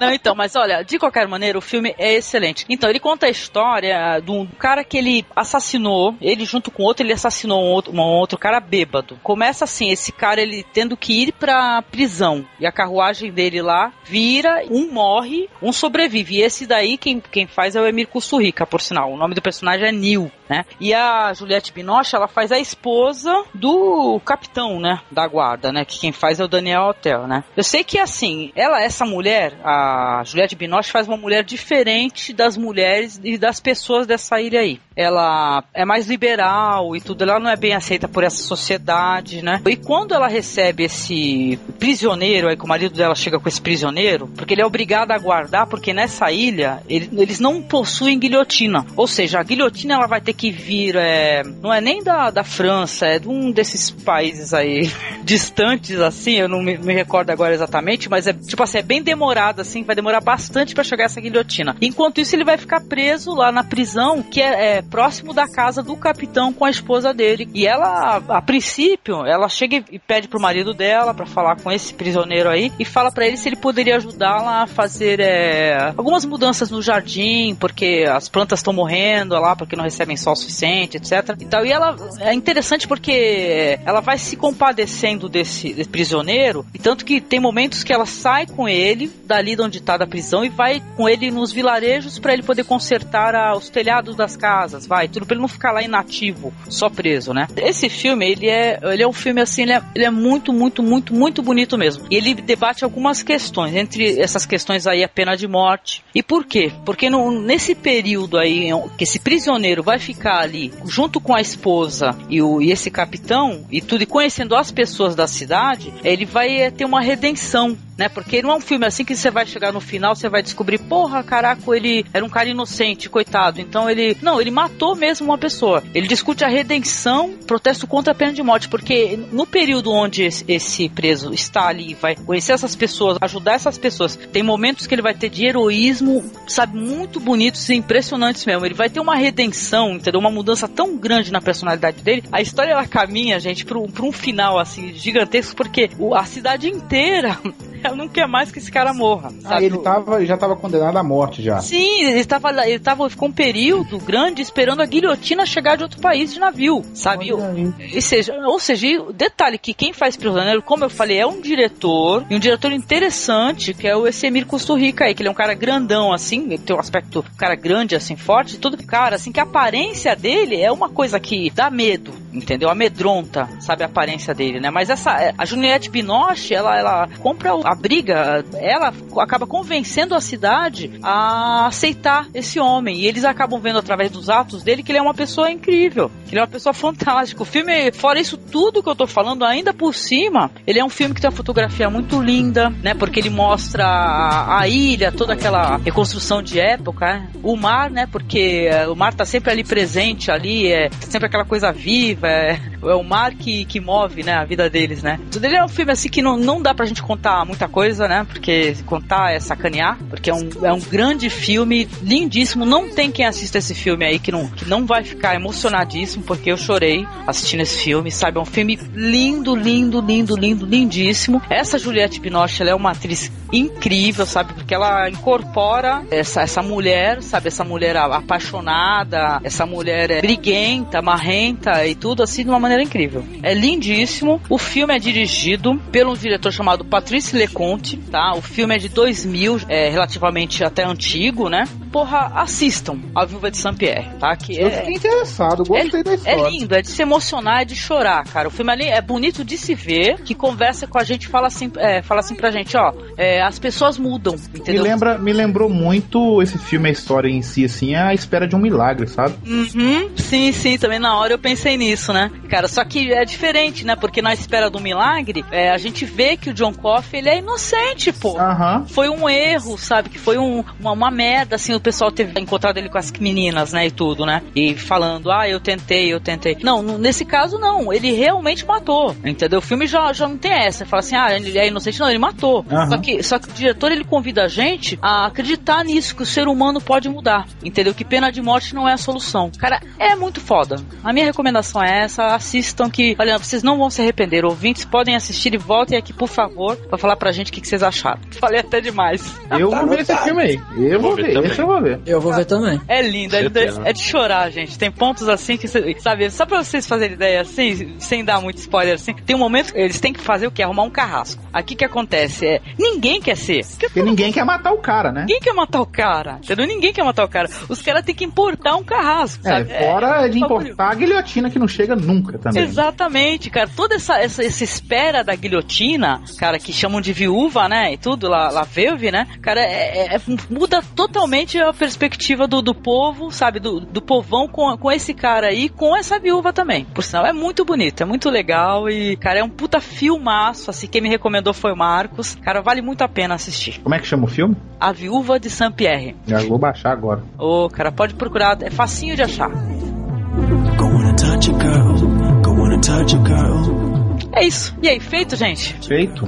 Speaker 1: Não, então, mas olha, de qualquer maneira, o filme é excelente. Então, ele conta a história de um cara que ele assassinou, ele junto com outro, ele assassinou um outro, um outro cara bêbado. Começa assim, esse cara, ele tendo que ir pra prisão, e a carruagem dele lá vira, um morre, um sobrevive. E esse daí, quem, quem faz é o Emir Kusturica, por sinal. O nome do personagem é Neil, né? E a Juliette Binoche, ela faz a esposa do capitão, né? Da guarda, né? Que quem faz é o Daniel Hotel, né? Eu sei que, assim, ela, essa mulher, a Juliette Binoche, faz uma mulher diferente das mulheres e das pessoas dessa ilha aí. Ela é mais liberal e tudo, ela não é bem aceita por essa sociedade, né? E quando ela recebe esse prisioneiro, aí que o marido dela chega com esse prisioneiro, porque ele é obrigado a guardar, porque nessa ilha ele- eles não possuem guilhotina. Ou seja, a guilhotina ela vai ter que vir, é, não é nem da, da França, é de um desses países aí (laughs) distantes, assim, eu não me, me recordo agora exatamente, mas é tipo assim, é bem demorado, assim, vai demorar bastante pra chegar essa guilhotina. Enquanto isso, ele vai ficar preso lá na prisão, que é, é próximo da casa do capitão com a esposa dele. E ela, a princípio, ela chega e pede pro marido dela pra falar com esse prisioneiro aí e fala pra ele se ele poderia ajudá-la a fazer é, algumas mudanças no jardim, porque as plantas estão morrendo lá, porque não recebem sol suficiente, etc. E, tal. e ela é interessante porque ela vai se compadecendo desse, desse prisioneiro, e tanto que tem momentos que ela sai com ele dali de onde tá da prisão e vai com ele nos vilarejos pra ele poder consertar a- os telhados das casas, vai, tudo pra ele não ficar lá inativo, só preso, né? Esse filme, ele é, ele é um filme assim, ele é, ele é muito, muito, muito, muito bonito mesmo. E ele debate algumas questões, entre essas questões aí a pena de morte. E por quê? Porque no- nesse período aí que esse prisioneiro vai ficar ali junto com a esposa e, o, e esse capitão e tudo, e conhecendo as pessoas da cidade, ele vai eh, ter uma redenção né? Porque não é um filme assim que você vai chegar no final, você vai descobrir, porra, caraca, ele era um cara inocente, coitado. Então ele. Não, ele matou mesmo uma pessoa. Ele discute a redenção, protesto contra a pena de morte, porque no período onde esse- preso está ali, vai conhecer essas pessoas, ajudar essas pessoas, tem momentos que ele vai ter de heroísmo, sabe, muito bonitos e impressionantes mesmo. Ele vai ter uma redenção, entendeu? Uma mudança tão grande na personalidade dele. A história ela caminha, gente, pra um, final assim gigantesco, porque a cidade inteira (laughs) ela não quer mais que esse cara morra.
Speaker 7: Ah,
Speaker 1: sabe?
Speaker 7: ele tava, já tava condenado à morte já.
Speaker 1: Sim, ele tava, lá- ele tava, ficou um período grande esperando a guilhotina chegar de outro país de navio, sabe? Ou, seja, ou seja, o detalhe que quem faz prisioneiro, como eu falei, é um diretor, e um diretor interessante, que é o Esemir Rica aí, que ele é um cara grandão assim, tem um aspecto, um cara grande assim, forte, tudo, cara, assim, que a aparência dele é uma coisa que dá medo, entendeu? Amedronta, sabe, a aparência dele, né? Mas essa, a Juliette Binoche, ela, ela compra a briga, ela acaba convencendo a cidade a aceitar esse homem. E eles acabam vendo através dos atos dele que ele é uma pessoa incrível, que ele é uma pessoa fantástica. O filme, fora isso tudo que eu tô falando, ainda por cima, ele é um filme que tem uma fotografia muito linda, né? Porque ele mostra a, a ilha, toda aquela reconstrução de época, né? o mar, né? Porque eh, o mar tá sempre ali presente, ali, é sempre aquela coisa viva, é, é o mar que, que move, né? A vida deles, né? Tudo ele é um filme assim que não, não dá pra gente contar muita coisa, né? Porque contar é sacanear, porque é um, é um grande filme, lindíssimo. Não tem quem assista esse filme aí que não, que não vai ficar emocionadíssimo, porque eu chorei assistindo esse filme, sabe? É um filme lindo, lindo, lindo, lindo, lindíssimo. Essa Juliette Binoche, ela é uma atriz incrível, sabe? Porque ela incorpora essa, essa mulher, sabe? Essa mulher apaixonada, essa mulher é, briguenta, marrenta e tudo assim de uma maneira incrível. É lindíssimo. O filme é dirigido pelo um diretor chamado Patrice Leconte, tá? O filme é de 2000, é relativamente até antigo, né? Porra, assistam A Viúva de Saint-Pierre, tá? Que
Speaker 7: Eu
Speaker 1: é...
Speaker 7: fiquei interessado, gostei da
Speaker 1: É
Speaker 7: história.
Speaker 1: lindo, é de se emocionar, é de chorar, cara. O filme ali é bonito de se ver, que conversa com a gente, fala assim, é, fala assim pra gente, ó, é, as pessoas mudam,
Speaker 7: Me,
Speaker 1: entendeu?
Speaker 7: lembra, me lembrou muito esse filme, a história em si, assim, a espera de um milagre, sabe?
Speaker 1: Uhum, sim, sim, também na hora eu pensei nisso, né? Cara, só que é diferente, né? Porque na espera do milagre, é, a gente vê que o John Coffey, ele é inocente, pô.
Speaker 7: Aham.
Speaker 1: Foi um erro, sabe? Que foi um- uma, uma merda, assim, o pessoal ter encontrado ele com as meninas, né? E tudo, né? E falando, ah, eu tentei, eu tentei. Não, nesse caso não, ele realmente matou, entendeu? O filme já, já não tem essa, fala assim, ah, ele é inocente, não, ele matou.
Speaker 7: Aham.
Speaker 1: Só que, só que o diretor, ele convida a gente a acreditar nisso, que o ser humano pode mudar, entendeu? Que pena de morte não é a solução. Cara, é muito foda. A minha recomendação é essa, assistam que, olha, vocês não vão se arrepender. Ouvintes podem assistir e voltem aqui, por favor, pra falar pra gente o que, que vocês acharam. (laughs) Falei até demais.
Speaker 7: Eu vou ver esse filme aí. Eu vou, ver, esse eu vou ver.
Speaker 6: Eu vou ver também.
Speaker 1: É lindo, é, é de chorar, gente. Tem pontos assim que, sabe, só pra vocês fazerem ideia, assim, sem dar muito spoiler, assim, tem um momento que eles têm que fazer o que? Arrumar um carrasco. Aqui que acontece é, ninguém quer ser.
Speaker 7: Porque ninguém quer matar o cara, né?
Speaker 1: Ninguém quer matar o cara, entendeu? Ninguém quer matar o cara. Os caras têm que importar um carrasco,
Speaker 7: É,
Speaker 1: sabe?
Speaker 7: fora de
Speaker 1: bagulho.
Speaker 7: importar a guilhotina que não chega nunca também.
Speaker 1: Exatamente, cara. Toda essa, essa, essa espera da guilhotina, cara, que chamam de viúva, né? E tudo, lá, lá veuve, né? Cara, é, é- muda totalmente a perspectiva do, do povo, sabe? Do, do povão com, com esse cara aí, com essa viúva também. Por sinal, é muito bonito, é muito legal e, cara, é um puta filmaço. Assim, quem me recomendou foi o Marcos. Cara, vale muito a pena assistir.
Speaker 7: Como é que chama o filme?
Speaker 1: A Viúva de Saint-Pierre.
Speaker 7: Já vou baixar agora.
Speaker 1: Ô, cara, pode procurar, é facinho de achar. É isso. E aí, feito, gente?
Speaker 7: Feito?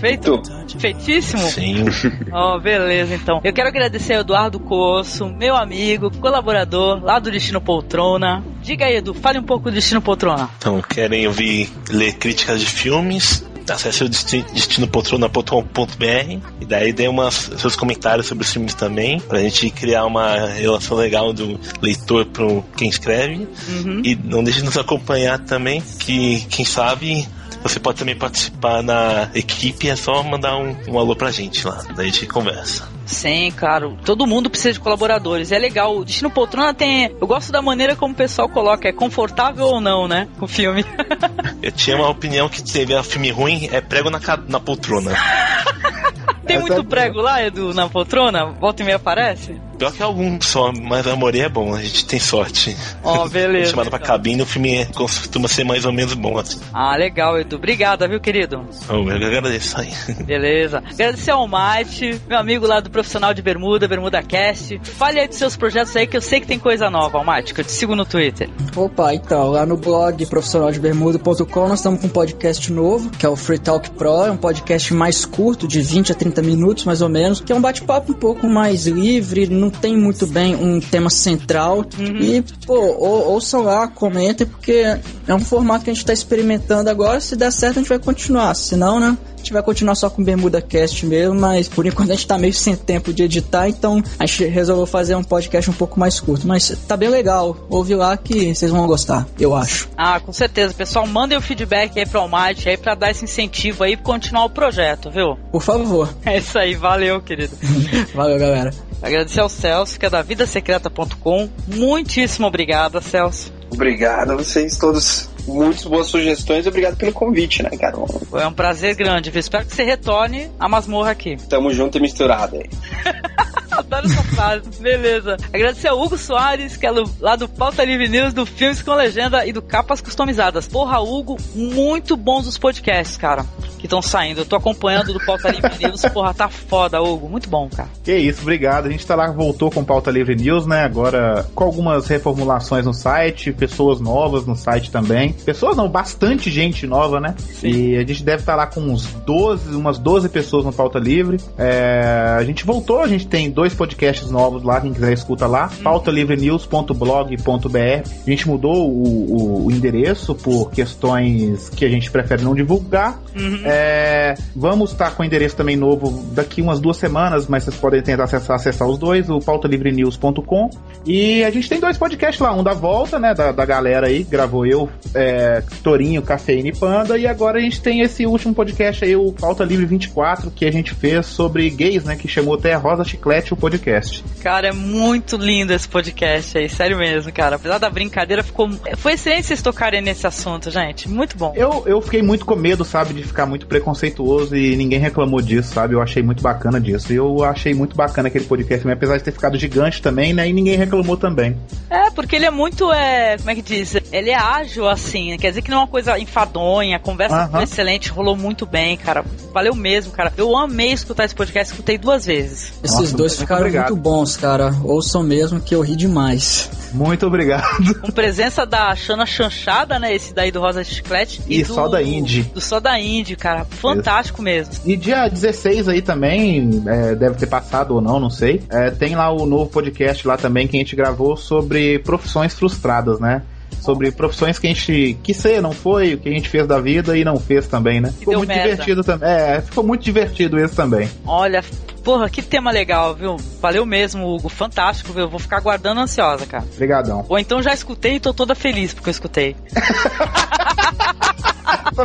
Speaker 1: Feito? Feitíssimo?
Speaker 3: Sim. (laughs)
Speaker 1: Oh, beleza, então. Eu quero agradecer ao Eduardo Coço, meu amigo, colaborador lá do Destino Poltrona. Diga aí, Edu, fale um pouco do Destino Poltrona.
Speaker 3: Então, querem ouvir, ler críticas de filmes? Acesse o desti- destinopoltrona.com.br e daí dê umas, seus comentários sobre os filmes também, pra gente criar uma relação legal do leitor pro quem escreve.
Speaker 1: Uhum.
Speaker 3: E não deixe de nos acompanhar também, que quem sabe você pode também participar na equipe, é só mandar um, um alô pra gente lá, daí a gente conversa.
Speaker 1: Sim, claro. Todo mundo precisa de colaboradores. É legal. O Destino Poltrona tem. Eu gosto da maneira como o pessoal coloca. É confortável ou não, né? Com o filme. (laughs)
Speaker 3: Eu tinha uma opinião que se tiver filme ruim, é prego na, na poltrona. (laughs)
Speaker 1: Tem
Speaker 7: Essa
Speaker 1: muito
Speaker 7: é
Speaker 1: prego lá, Edu, na poltrona? Volta e meia aparece?
Speaker 3: Pior que alguns só, mas Amore é bom, a gente tem sorte.
Speaker 1: Ó, (laughs) beleza.
Speaker 3: Chamado pra cabine, o filme é- costuma ser mais ou menos bom. Assim.
Speaker 1: Ah, legal, Edu. Obrigado, viu, querido?
Speaker 3: Oh, eu que agradeço aí. (laughs)
Speaker 1: Beleza. Agradecer ao Mate, meu amigo lá do Profissional de Bermuda, Bermuda Cast. Fale aí dos seus projetos aí, que eu sei que tem coisa nova, Almate, que eu te sigo no Twitter.
Speaker 6: Opa, então, lá no blog profissionaldebermuda.com nós estamos com um podcast novo, que é o Free Talk Pro, é um podcast mais curto, de 20 a 30 minutos mais ou menos, que é um bate-papo um pouco mais livre, não tem muito bem um tema central. E, pô, ou, ouçam lá, comentem, porque é um formato que a gente está experimentando agora, se der certo a gente vai continuar, se não, né? A gente vai continuar só com Bermuda Cast mesmo, mas por enquanto a gente tá meio sem tempo de editar, então a gente resolveu fazer um podcast um pouco mais curto. Mas tá bem legal, ouve lá que vocês vão gostar, eu acho.
Speaker 1: Ah, com certeza. Pessoal, mandem o feedback aí pro Almighty aí pra dar esse incentivo aí pra continuar o projeto, viu?
Speaker 6: Por favor.
Speaker 1: É isso aí, valeu, querido. (laughs)
Speaker 6: Valeu, galera.
Speaker 1: Agradecer ao Celso, que é da vidasecreta.com. Muitíssimo obrigado, Celso.
Speaker 11: Obrigado a vocês todos. Muitas boas sugestões e obrigado pelo convite, né, cara?
Speaker 1: Foi um prazer grande? Espero que você retorne a masmorra aqui.
Speaker 11: Tamo junto e misturado aí. (laughs)
Speaker 1: Adoro essa frase. Beleza. Agradecer ao Hugo Soares, que é lá do Pauta Livre News, do Filmes com Legenda e do Capas Customizadas. Porra, Hugo, muito bons os podcasts, cara, que estão saindo. Eu tô acompanhando do Pauta Livre (laughs) News. Porra, tá foda, Hugo. Muito bom, cara.
Speaker 7: Que isso, obrigado. A gente tá lá, voltou com Pauta Livre News, né? Agora com algumas reformulações no site, pessoas novas no site também. Pessoas não, bastante gente nova, né? E a gente deve estar lá com uns 12, umas 12 pessoas no Pauta Livre. É, a gente voltou, a gente tem dois podcasts novos lá, quem quiser escuta lá. pautalivrenews.blog.br. A gente mudou o, o- o endereço por questões que a gente prefere não divulgar. É, vamos estar com o endereço também novo daqui umas duas semanas, mas vocês podem tentar acessar, acessar os dois, o pautalivrenews.com. E a gente tem dois podcasts lá, um da volta, né, da, da galera aí, gravou eu, é, Torinho, Cafeína e Panda, e agora a gente tem esse último podcast aí, o Pauta Livre 24, que a gente fez sobre gays, né, que chamou até Rosa Chiclete o podcast.
Speaker 1: Cara, é muito lindo esse podcast aí, sério mesmo, cara. Apesar da brincadeira, ficou. Foi excelente vocês tocarem nesse assunto, gente. Muito bom.
Speaker 7: Eu, eu fiquei muito com medo, sabe, de ficar muito preconceituoso e ninguém reclamou disso, sabe? Eu achei muito bacana disso. Eu achei muito bacana aquele podcast, apesar de ter ficado gigante também, né? E ninguém reclamou também.
Speaker 1: É, porque ele é muito, é, como é que diz? Ele é ágil, assim, quer dizer que não é uma coisa enfadonha, a conversa
Speaker 7: Aham.
Speaker 1: foi excelente, rolou muito bem, cara. Valeu mesmo, cara. Eu amei escutar esse podcast, escutei duas vezes.
Speaker 6: Esses dois ficaram muito bons, cara. Ouçam mesmo que eu ri demais.
Speaker 7: Muito obrigado.
Speaker 1: Com presença da Xana Chanchada, né? Esse daí do Rosa Chiclete.
Speaker 7: E
Speaker 1: do,
Speaker 7: só da Indy.
Speaker 1: Do só da Indy, cara. Fantástico mesmo.
Speaker 7: E dia 16 aí também, é, deve ter passado ou não, não sei. é, tem lá o novo podcast lá também que a gente gravou sobre profissões frustradas, né? Sobre profissões que a gente quis ser, não foi, o que a gente fez da vida e não fez também, né? Ficou muito
Speaker 1: merda.
Speaker 7: divertido também. É, ficou muito divertido esse também.
Speaker 1: Olha, porra, que tema legal, viu? Valeu mesmo, Hugo. Fantástico, viu? Vou ficar aguardando ansiosa, cara.
Speaker 7: Obrigadão.
Speaker 1: Ou então já escutei e tô toda feliz porque eu escutei. (laughs)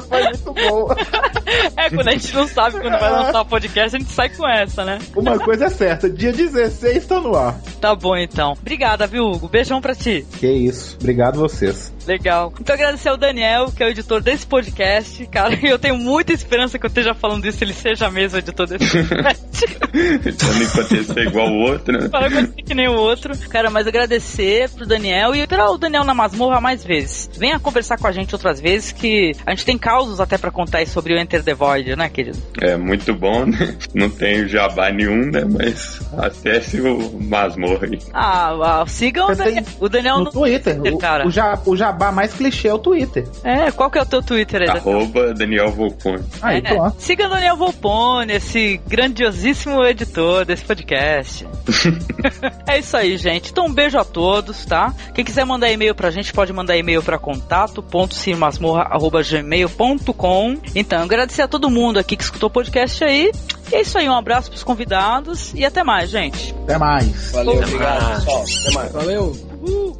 Speaker 7: Foi muito bom.
Speaker 1: É, quando a gente não sabe quando vai lançar o podcast, a gente sai com essa, né?
Speaker 7: Uma coisa é certa, dia 16 tá no ar.
Speaker 1: Tá bom então. Obrigada, viu, Hugo? Beijão pra ti.
Speaker 7: Que isso, obrigado vocês.
Speaker 1: Legal. Então agradecer ao Daniel, que é o editor desse podcast. Cara, (laughs) eu tenho muita esperança que eu esteja falando isso, ele seja mesmo o editor desse podcast. (laughs)
Speaker 12: Pra não acontecer igual o outro, né?
Speaker 1: Para acontecer que nem o outro. Cara, mas agradecer pro Daniel e esperar o Daniel na masmorra mais vezes. Venha conversar com a gente outras vezes, que a gente tem causos até pra contar aí sobre o Enter the Void, né, querido?
Speaker 12: É muito bom, né? Não tem jabá nenhum, né? Mas acesse o masmorra aí.
Speaker 1: Ah, ah, sigam o Daniel. O Daniel
Speaker 7: No
Speaker 1: no
Speaker 7: Twitter, o,
Speaker 1: cara.
Speaker 7: o, ja- o jabá mais clichê é o Twitter.
Speaker 1: É, qual que é o teu Twitter aí? Daniel?
Speaker 12: Arroba Daniel Volpone.
Speaker 7: Aí,
Speaker 1: É,
Speaker 7: pronto.
Speaker 1: siga o Daniel Volpone, esse grandiosíssimo editor desse podcast. (laughs) é isso aí, gente. Então um beijo a todos, tá? Quem quiser mandar e-mail pra gente, pode mandar e-mail pra contato.cinemasmorra.gmail.com Então, agradecer a todo mundo aqui que escutou o podcast aí. E é isso aí, um abraço pros convidados e até mais, gente.
Speaker 7: Até mais.
Speaker 11: Valeu,
Speaker 1: Até
Speaker 11: obrigado,
Speaker 1: mais.
Speaker 11: pessoal. Até mais.
Speaker 6: Valeu.
Speaker 1: Uhul.